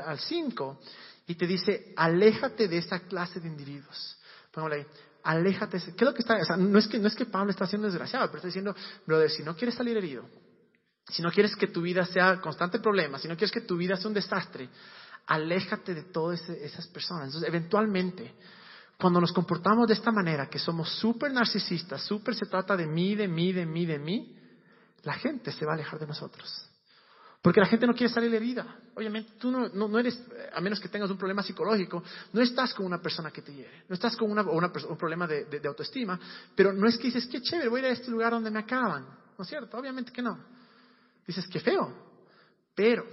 al 5 y te dice, aléjate de esa clase de individuos. Póngale ahí, aléjate. ¿Qué es lo que está? O sea, no es que, no es que Pablo está siendo desgraciado, pero está diciendo, brother, si no quieres salir herido, si no quieres que tu vida sea constante problema, si no quieres que tu vida sea un desastre, aléjate de todas esas personas. Entonces, eventualmente, cuando nos comportamos de esta manera, que somos súper narcisistas, súper se trata de mí, de mí, de mí, de mí, la gente se va a alejar de nosotros. Porque la gente no quiere salir herida. Obviamente, tú no, no, eres, a menos que tengas un problema psicológico, no estás con una persona que te hiere, no estás con una, un problema de, de, autoestima, pero no es que dices, qué chévere, voy a ir a este lugar donde me acaban. ¿No es cierto? Obviamente que no. Dices, qué feo. Pero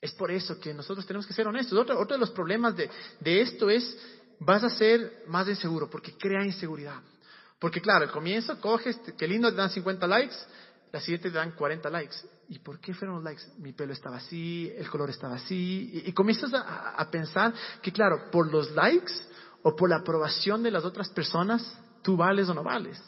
es por eso que nosotros tenemos que ser honestos. Otro, otro de los problemas de, de esto es vas a ser más inseguro porque crea inseguridad. Porque claro, al comienzo coges, qué lindo te dan 50 likes, la siguiente te dan 40 likes. ¿Y por qué fueron los likes? Mi pelo estaba así, el color estaba así. Y, comienzas a, a, pensar que claro, por los likes o por la aprobación de las otras personas, tú vales o no vales.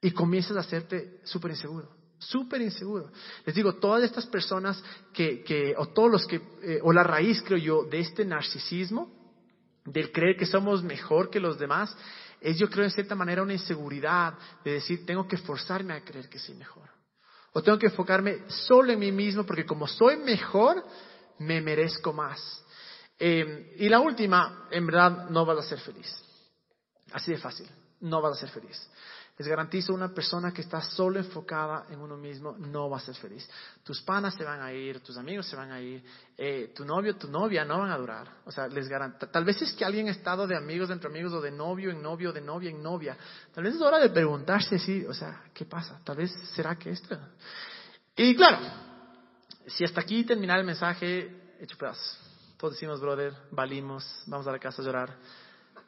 Y comienzas a hacerte súper inseguro. Súper inseguro. Les digo, todas estas personas que, que o todos los que, eh, o la raíz, creo yo, de este narcisismo, del creer que somos mejor que los demás, es yo creo en cierta manera una inseguridad de decir, tengo que forzarme a creer que soy mejor. O tengo que enfocarme solo en mí mismo porque como soy mejor, me merezco más. Eh, y la última, en verdad, no vas a ser feliz. Así de fácil, no vas a ser feliz. Les garantizo, una persona que está solo enfocada en uno mismo no va a ser feliz. Tus panas se van a ir, tus amigos se van a ir, eh, tu novio, tu novia no van a durar. O sea, les garantizo. Tal vez es que alguien ha estado de amigos entre amigos o de novio en novio, de novia en novia. Tal vez es hora de preguntarse si, o sea, ¿qué pasa? Tal vez será que esto. Y claro, si hasta aquí termina el mensaje, hecho pedazos. Todos decimos, brother, valimos, vamos a la casa a llorar.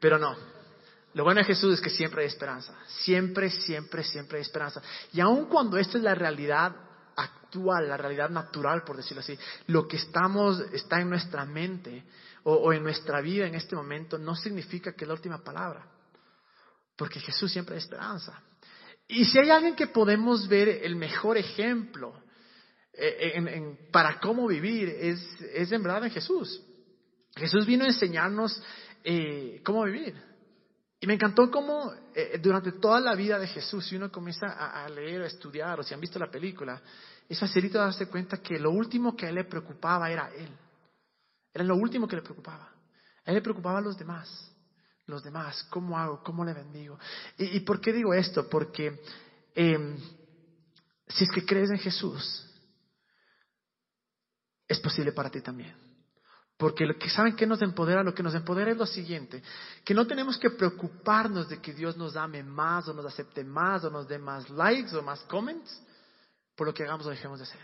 Pero no. Lo bueno de Jesús es que siempre hay esperanza. Siempre, siempre, siempre hay esperanza. Y aun cuando esta es la realidad actual, la realidad natural, por decirlo así, lo que estamos, está en nuestra mente o, en nuestra vida en este momento, no significa que es la última palabra. Porque Jesús siempre hay esperanza. Y si hay alguien que podemos ver el mejor ejemplo eh, para cómo vivir, es, es en verdad en Jesús. Jesús vino a enseñarnos eh, cómo vivir. Y me encantó cómo eh, durante toda la vida de Jesús, si uno comienza a, leer, a estudiar, o si han visto la película, es facilito darse cuenta que lo último que a él le preocupaba era él. Era lo último que le preocupaba. A él le preocupaba a los demás. Los demás, ¿cómo hago? ¿Cómo le bendigo? ¿Y, por qué digo esto? Porque eh, si es que crees en Jesús, es posible para ti también. Porque lo que saben que nos empodera, lo que nos empodera es lo siguiente, que no tenemos que preocuparnos de que Dios nos ame más o nos acepte más o nos dé más likes o más comments por lo que hagamos o dejemos de hacer.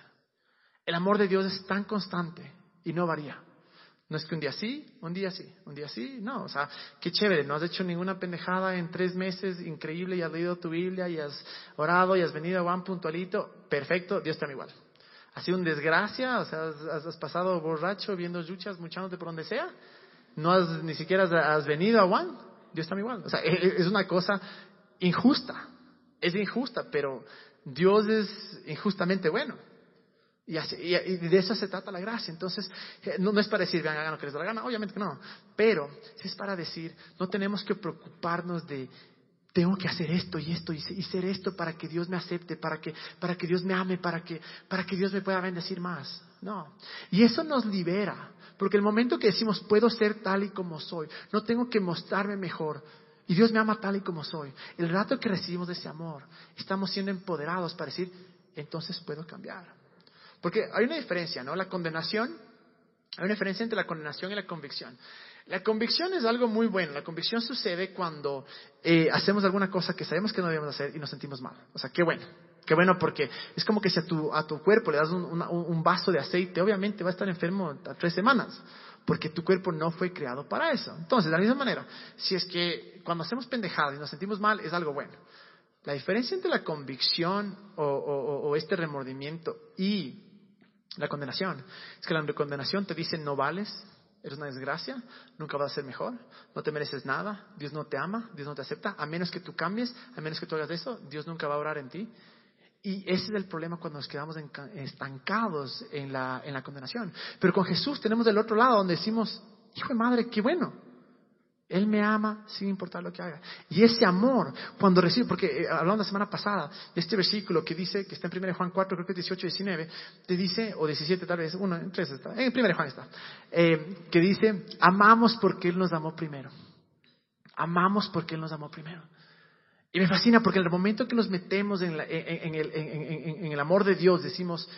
El amor de Dios es tan constante y no varía. No es que un día sí, un día sí, un día sí, no, o sea, qué chévere, no has hecho ninguna pendejada en tres meses, increíble, y has leído tu Biblia, y has orado, y has venido a Juan puntualito, perfecto, Dios te ama igual. ¿Ha sido un desgracia? O sea, ¿has, pasado borracho viendo yuchas, muchándote por donde sea? ¿No has ni siquiera has, has venido a Juan? Dios está igual. O sea, e, e, es una cosa injusta. Es injusta, pero Dios es injustamente bueno. Y, de eso se trata la gracia. Entonces, eh, no, no es para decir, vean, hagan lo que les da la gana, obviamente que no. Pero es para decir, no tenemos que preocuparnos de, tengo que hacer esto y esto y, ser esto para que Dios me acepte, para que, para que Dios me ame, para que, para que Dios me pueda bendecir más. No. Y eso nos libera, porque el momento que decimos puedo ser tal y como soy, no tengo que mostrarme mejor. Y Dios me ama tal y como soy. El rato que recibimos ese amor, estamos siendo empoderados para decir, entonces puedo cambiar. Porque hay una diferencia, ¿no? La condenación, hay una diferencia entre la condenación y la convicción. La convicción es algo muy bueno. La convicción sucede cuando eh, hacemos alguna cosa que sabemos que no debemos hacer y nos sentimos mal. O sea, qué bueno. Qué bueno porque es como que si a tu, a tu cuerpo le das un, un, vaso de aceite, obviamente va a estar enfermo a tres semanas porque tu cuerpo no fue creado para eso. Entonces, de la misma manera, si es que cuando hacemos pendejadas y nos sentimos mal, es algo bueno. La diferencia entre la convicción o, o, o este remordimiento y la condenación es que la condenación te dice no vales, Eres una desgracia, nunca vas a ser mejor, no te mereces nada, Dios no te ama, Dios no te acepta, a menos que tú cambies, a menos que tú hagas eso, Dios nunca va a orar en ti. Y ese es el problema cuando nos quedamos estancados en la, en la condenación. Pero con Jesús tenemos del otro lado donde decimos, hijo de madre, qué bueno, él me ama sin importar lo que haga. Y ese amor, cuando recibe, porque eh, hablamos la semana pasada de este versículo que dice, que está en 1 Juan 4, creo que 18, 19, te dice, o 17 tal vez, uno, en 3 está, en 1 Juan está, eh, que dice, amamos porque Él nos amó primero. Amamos porque Él nos amó primero. Y me fascina porque en el momento que nos metemos en, la, en, en, el, en el amor de Dios, decimos,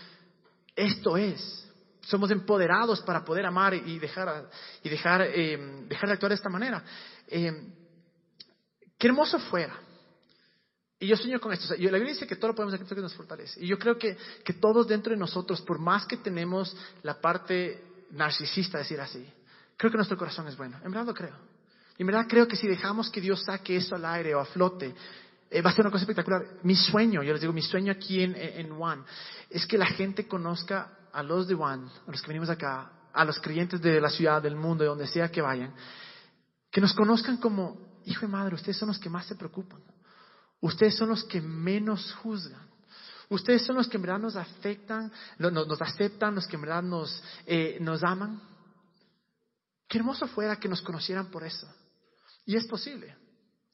esto es, somos empoderados para poder amar y dejar, y dejar, eh, dejar de actuar de esta manera. Eh, qué hermoso fuera. Y yo sueño con esto. O sea, yo, la Biblia dice que todo lo podemos hacer que nos fortalece. Y yo creo que, que todos dentro de nosotros, por más que tenemos la parte narcisista, decir así, creo que nuestro corazón es bueno. En verdad lo creo. Y en verdad creo que si dejamos que Dios saque eso al aire o a flote, eh, va a ser una cosa espectacular. Mi sueño, yo les digo, mi sueño aquí en, en One, es que la gente conozca a los de One, a los que venimos acá, a los creyentes de la ciudad, del mundo, de donde sea que vayan, que nos conozcan como, hijo de madre, ustedes son los que más se preocupan. Ustedes son los que menos juzgan. Ustedes son los que en verdad nos afectan, nos, nos aceptan, los que en verdad nos, eh, nos aman. Qué hermoso fuera que nos conocieran por eso. Y es posible.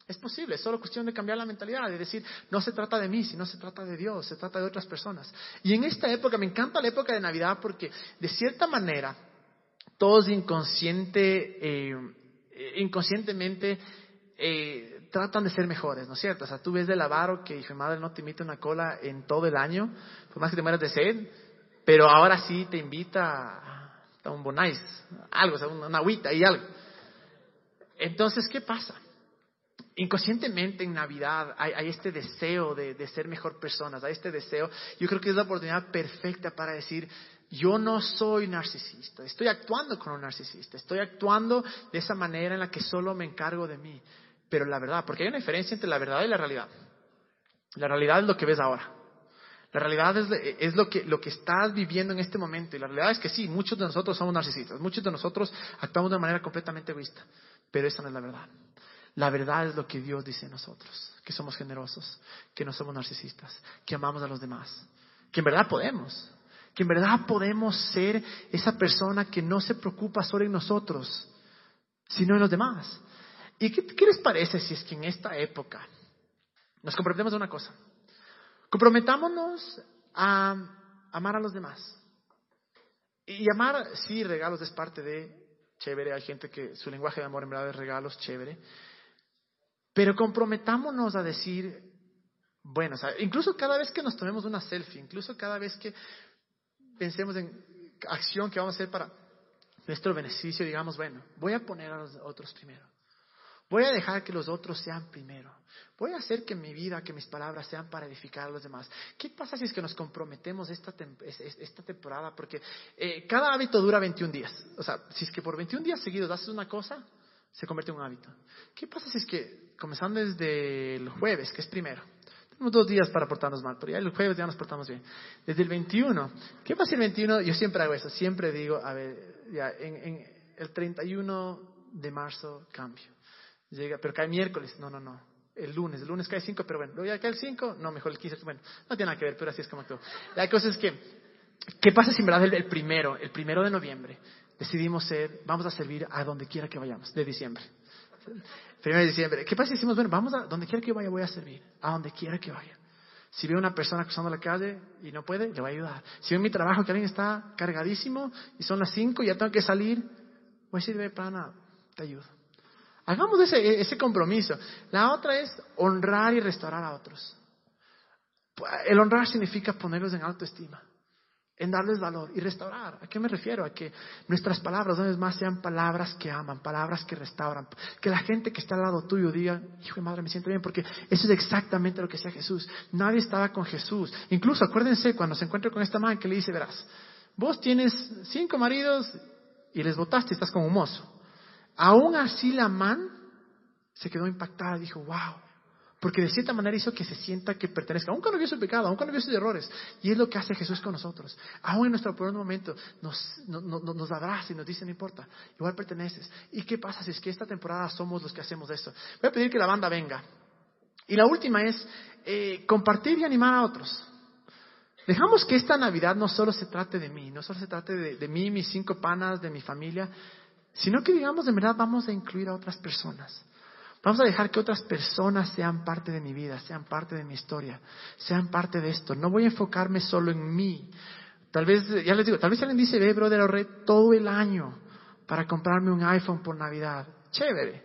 Es posible, es solo cuestión de cambiar la mentalidad, de decir, no se trata de mí, sino se trata de Dios, se trata de otras personas. Y en esta época, me encanta la época de Navidad porque de cierta manera todos inconsciente, eh, inconscientemente eh, tratan de ser mejores, ¿no es cierto? O sea, tú ves del avaro que, hijo madre, no te invita una cola en todo el año, por más que te mueras de sed, pero ahora sí te invita a un bonais, algo, o sea, una agüita y algo. Entonces, ¿qué pasa? Inconscientemente en Navidad hay, este deseo de, ser mejor personas, hay este deseo. Yo creo que es la oportunidad perfecta para decir, yo no soy narcisista, estoy actuando con un narcisista, estoy actuando de esa manera en la que solo me encargo de mí. Pero la verdad, porque hay una diferencia entre la verdad y la realidad. La realidad es lo que ves ahora. La realidad es, es, lo que estás viviendo en este momento. Y la realidad es que sí, muchos de nosotros somos narcisistas. Muchos de nosotros actuamos de manera completamente egoísta. Pero esa no es la verdad. La verdad es lo que Dios dice en nosotros. Que somos generosos, que no somos narcisistas, que amamos a los demás. Que en verdad podemos. Que en verdad podemos ser esa persona que no se preocupa solo en nosotros, sino en los demás. ¿Y qué, les parece si es que en esta época nos comprometemos a una cosa? Comprometámonos a amar a los demás. Y amar, sí, regalos es parte de chévere. Hay gente que su lenguaje de amor en verdad es regalos, chévere. Pero comprometámonos a decir, bueno, incluso cada vez que nos tomemos una selfie, incluso cada vez que pensemos en acción que vamos a hacer para nuestro beneficio, digamos, bueno, voy a poner a los otros primero. Voy a dejar que los otros sean primero. Voy a hacer que mi vida, que mis palabras sean para edificar a los demás. ¿Qué pasa si es que nos comprometemos esta, esta temporada? Porque eh, cada hábito dura 21 días. O sea, si es que por 21 días seguidos haces una cosa, se convierte en un hábito. ¿Qué pasa si es que, comenzando desde el jueves, que es primero, tenemos dos días para portarnos mal, pero ya el jueves ya nos portamos bien. Desde el 21, ¿qué pasa el 21? Yo siempre hago eso, siempre digo, a ver, ya, en, en el 31 de marzo cambio Llega, pero cae miércoles. No, no, no. El lunes. El lunes cae 5, pero bueno. Luego ya cae el 5. No, mejor el 15. Bueno, no tiene nada que ver, pero así es como todo. La cosa es que, ¿qué pasa si en verdad el, primero, el primero de noviembre, decidimos ser, vamos a servir a donde quiera que vayamos, de diciembre? Primero de diciembre. ¿Qué pasa si decimos, bueno, vamos a donde quiera que vaya, voy a servir, a donde quiera que vaya? Si veo una persona cruzando la calle y no puede, le voy a ayudar. Si veo en mi trabajo que alguien está cargadísimo y son las 5 y ya tengo que salir, voy a decirle, pana, te ayudo. Hagamos ese, ese compromiso. La otra es honrar y restaurar a otros. El honrar significa ponerlos en autoestima, en darles valor y restaurar. ¿A qué me refiero? A que nuestras palabras, una vez más, sean palabras que aman, palabras que restauran. Que la gente que está al lado tuyo diga, hijo de madre, me siento bien, porque eso es exactamente lo que hacía Jesús. Nadie estaba con Jesús. Incluso acuérdense cuando se encuentra con esta madre que le dice, verás, vos tienes cinco maridos y les votaste, estás como un mozo. Aún así la man se quedó impactada, dijo, wow, porque de cierta manera hizo que se sienta que pertenezca, aún cuando vio su pecado, aún cuando vio sus errores. Y es lo que hace Jesús con nosotros. Aún en nuestro peor momento nos, nos abraza y nos dice, no importa, igual perteneces. ¿Y qué pasa si es que esta temporada somos los que hacemos eso? Voy a pedir que la banda venga. Y la última es eh, compartir y animar a otros. Dejamos que esta Navidad no solo se trate de mí, no solo se trate de, de mí, mis cinco panas, de mi familia, sino que digamos de verdad vamos a incluir a otras personas. Vamos a dejar que otras personas sean parte de mi vida, sean parte de mi historia, sean parte de esto. No voy a enfocarme solo en mí. Tal vez, ya les digo, tal vez alguien dice, ve, brother, ahorré todo el año para comprarme un iPhone por Navidad. Chévere.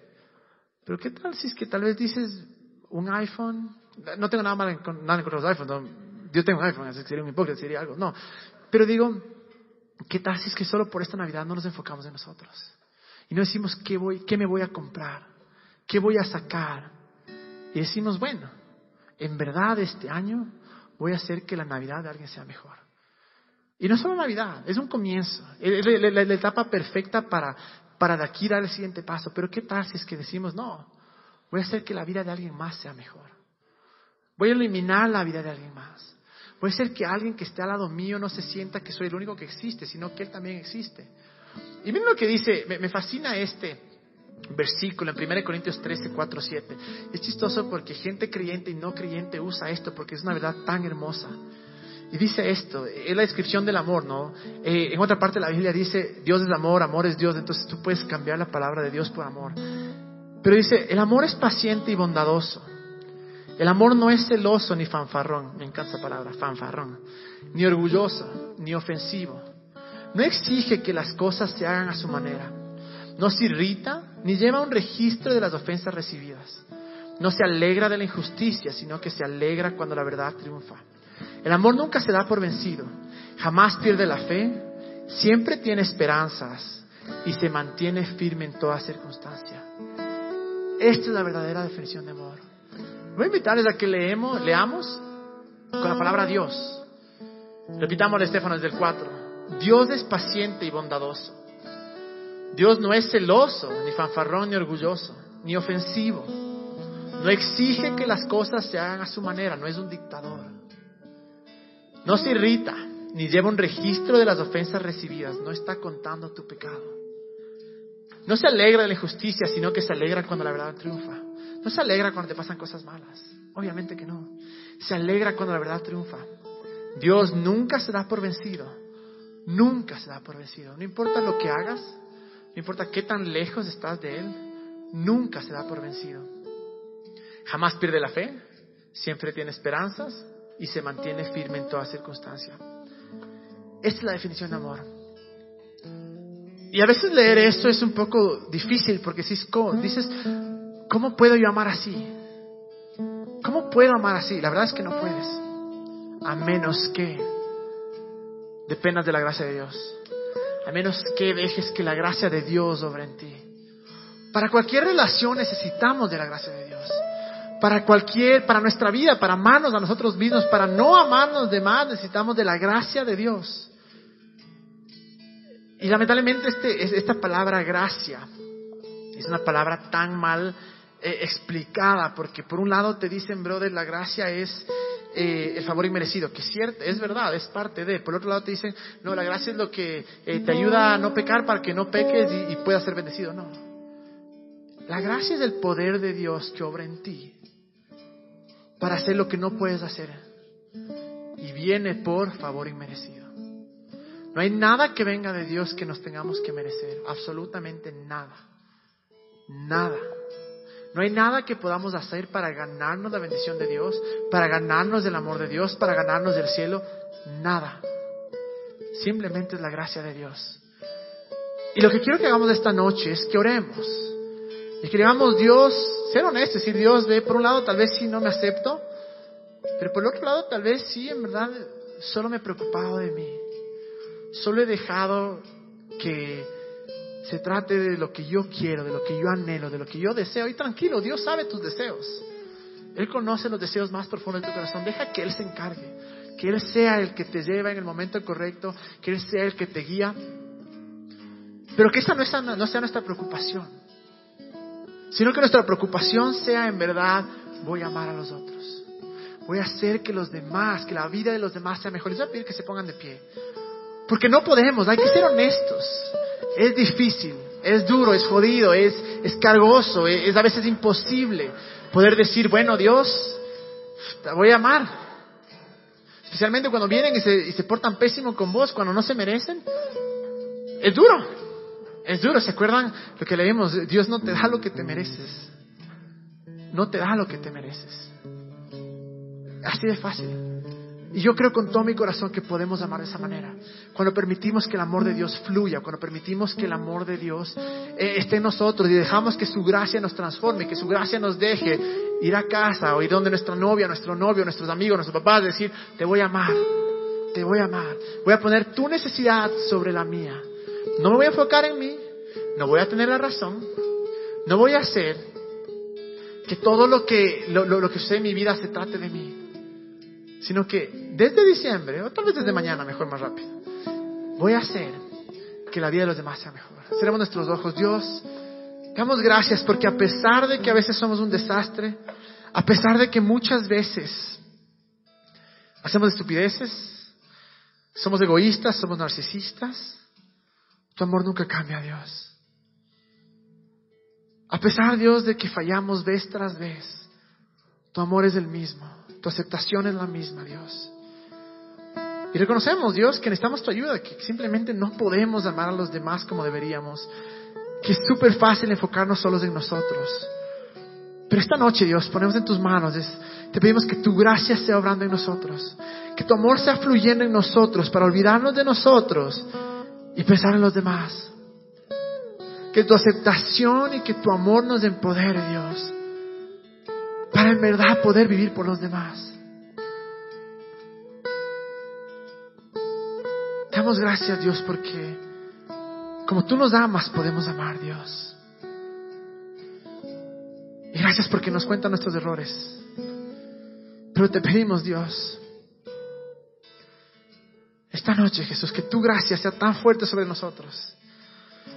Pero ¿qué tal si es que tal vez dices un iPhone? No tengo nada mal en, nada contra los iPhones. yo tengo un iPhone, así que sería un hipócrita, sería algo. No. Pero digo, ¿qué tal si es que solo por esta Navidad no nos enfocamos en nosotros? Y no decimos, ¿qué, voy, ¿qué me voy a comprar? ¿Qué voy a sacar? Y decimos, bueno, en verdad este año voy a hacer que la Navidad de alguien sea mejor. Y no solo Navidad, es un comienzo, es la, etapa perfecta para, para de aquí dar el siguiente paso. Pero ¿qué tal si es que decimos, no, voy a hacer que la vida de alguien más sea mejor? Voy a eliminar la vida de alguien más. Voy a hacer que alguien que esté al lado mío no se sienta que soy el único que existe, sino que él también existe. Y miren lo que dice, me, fascina este versículo en 1 Corintios 13, 4, 7. Es chistoso porque gente creyente y no creyente usa esto porque es una verdad tan hermosa. Y dice esto, es la descripción del amor, ¿no? Eh, en otra parte de la Biblia dice, Dios es amor, amor es Dios, entonces tú puedes cambiar la palabra de Dios por amor. Pero dice, el amor es paciente y bondadoso. El amor no es celoso ni fanfarrón, me encanta esa palabra, fanfarrón, ni orgulloso, ni ofensivo no exige que las cosas se hagan a su manera. No se irrita ni lleva un registro de las ofensas recibidas. No se alegra de la injusticia, sino que se alegra cuando la verdad triunfa. El amor nunca se da por vencido, jamás pierde la fe, siempre tiene esperanzas y se mantiene firme en toda circunstancia. Esta es la verdadera definición de amor. Voy a invitarles a que leemos, leamos con la palabra Dios. Repitamos Estefano desde el 4. Dios es paciente y bondadoso. Dios no es celoso, ni fanfarrón, ni orgulloso, ni ofensivo. No exige que las cosas se hagan a su manera, no es un dictador. No se irrita, ni lleva un registro de las ofensas recibidas, no está contando tu pecado. No se alegra de la injusticia, sino que se alegra cuando la verdad triunfa. No se alegra cuando te pasan cosas malas, obviamente que no. Se alegra cuando la verdad triunfa. Dios nunca se da por vencido, nunca se da por vencido. No importa lo que hagas, no importa qué tan lejos estás de Él, nunca se da por vencido. Jamás pierde la fe, siempre tiene esperanzas y se mantiene firme en toda circunstancia. Esta es la definición de amor. Y a veces leer esto es un poco difícil porque dices, ¿cómo puedo yo amar así? ¿Cómo puedo amar así? La verdad es que no puedes. A menos que dependas de la gracia de Dios. A menos que dejes que la gracia de Dios obre en ti. Para cualquier relación necesitamos de la gracia de Dios para cualquier, para nuestra vida, para amarnos a nosotros mismos, para no amarnos de más, necesitamos de la gracia de Dios. Y lamentablemente este, esta palabra gracia es una palabra tan mal eh, explicada, porque por un lado te dicen, brother, la gracia es eh, el favor inmerecido, que es cierto, es verdad, es parte de. Por otro lado te dicen, no, la gracia es lo que eh, te ayuda a no pecar para que no peques y, y puedas ser bendecido. No. La gracia es el poder de Dios que obra en ti para hacer lo que no puedes hacer. Y viene por favor inmerecido. No hay nada que venga de Dios que nos tengamos que merecer. Absolutamente nada. Nada. No hay nada que podamos hacer para ganarnos la bendición de Dios, para ganarnos del amor de Dios, para ganarnos del cielo. Nada. Simplemente es la gracia de Dios. Y lo que quiero que hagamos esta noche es que oremos. Y que digamos, Dios, ser honesto, decir, Dios, ve, por un lado tal vez sí no me acepto, pero por el otro lado tal vez sí, en verdad, solo me he preocupado de mí. Solo he dejado que se trate de lo que yo quiero, de lo que yo anhelo, de lo que yo deseo. Y tranquilo, Dios sabe tus deseos. Él conoce los deseos más profundos de tu corazón. Deja que Él se encargue. Que Él sea el que te lleva en el momento correcto. Que Él sea el que te guía. Pero que esa no no sea nuestra preocupación sino que nuestra preocupación sea en verdad, voy a amar a los otros. Voy a hacer que los demás, que la vida de los demás sea mejor. Les voy a pedir que se pongan de pie. Porque no podemos, hay que ser honestos. Es difícil, es duro, es jodido, es, es cargoso, es, a veces imposible poder decir, bueno, Dios, te voy a amar. Especialmente cuando vienen y se, y se portan pésimo con vos, cuando no se merecen. Es duro. Es duro, ¿se acuerdan lo que leímos? Dios no te da lo que te mereces. No te da lo que te mereces. Así de fácil. Y yo creo con todo mi corazón que podemos amar de esa manera. Cuando permitimos que el amor de Dios fluya, cuando permitimos que el amor de Dios eh, esté en nosotros y dejamos que su gracia nos transforme, que su gracia nos deje ir a casa o ir donde nuestra novia, nuestro novio, nuestros amigos, nuestros papás, decir, te voy a amar, te voy a amar. Voy a poner tu necesidad sobre la mía. No me voy a enfocar en mí, no voy a tener la razón, no voy a hacer que todo lo que, lo, lo, que sucede en mi vida se trate de mí, sino que desde diciembre, o tal vez desde mañana, mejor, más rápido, voy a hacer que la vida de los demás sea mejor. Cerramos nuestros ojos, Dios, damos gracias porque a pesar de que a veces somos un desastre, a pesar de que muchas veces hacemos estupideces, somos egoístas, somos narcisistas, tu amor nunca cambia, Dios. A pesar, Dios, de que fallamos vez tras vez, tu amor es el mismo, tu aceptación es la misma, Dios. Y reconocemos, Dios, que necesitamos tu ayuda, que simplemente no podemos amar a los demás como deberíamos, que es súper fácil enfocarnos solos en nosotros. Pero esta noche, Dios, ponemos en tus manos, te pedimos que tu gracia sea obrando en nosotros, que tu amor sea fluyendo en nosotros para olvidarnos de nosotros y pensar en los demás. Que tu aceptación y que tu amor nos empodere, Dios, para en verdad poder vivir por los demás. Damos gracias, Dios, porque como tú nos amas, podemos amar, Dios. Y gracias porque nos cuentan nuestros errores. Pero te pedimos, Dios, esta noche, Jesús, que tu gracia sea tan fuerte sobre nosotros.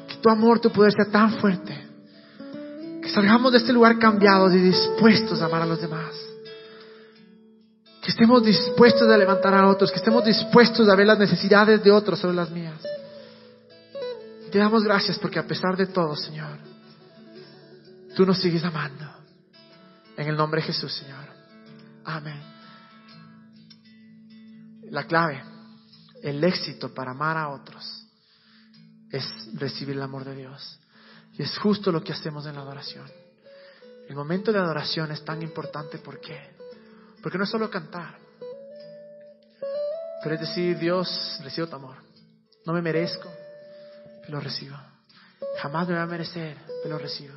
Que tu amor, tu poder sea tan fuerte. Salgamos de este lugar cambiados y dispuestos a amar a los demás. Que estemos dispuestos a levantar a otros. Que estemos dispuestos a ver las necesidades de otros sobre las mías. te damos gracias porque a pesar de todo, Señor, tú nos sigues amando. En el nombre de Jesús, Señor. Amén. La clave el éxito para amar a otros es recibir el amor de Dios. Y es justo lo que hacemos en la adoración. El momento de adoración es tan importante, ¿por qué? Porque no es solo cantar, pero es decir, Dios, recibo tu amor. No me merezco, pero lo recibo. Jamás me voy a merecer, pero lo recibo.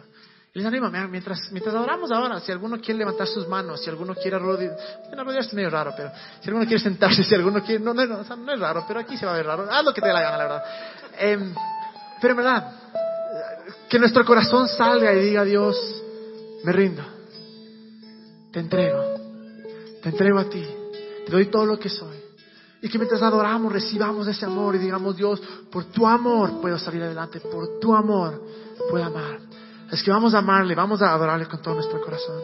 Les animo, mientras, mientras adoramos ahora, si alguno quiere levantar sus manos, si alguno quiere arrodillarse, bueno, es medio raro, pero si alguno quiere sentarse, si alguno quiere, no, no, no, no es raro, pero aquí se va a ver raro, haz lo que te dé la gana, la verdad. Eh, pero en verdad, que nuestro corazón salga y diga, Dios, me rindo, te entrego, te entrego a ti, te doy todo lo que soy. Y que mientras adoramos recibamos ese amor y digamos, Dios, por tu amor puedo salir adelante, por tu amor puedo amar. Es que vamos a amarle, vamos a adorarle con todo nuestro corazón.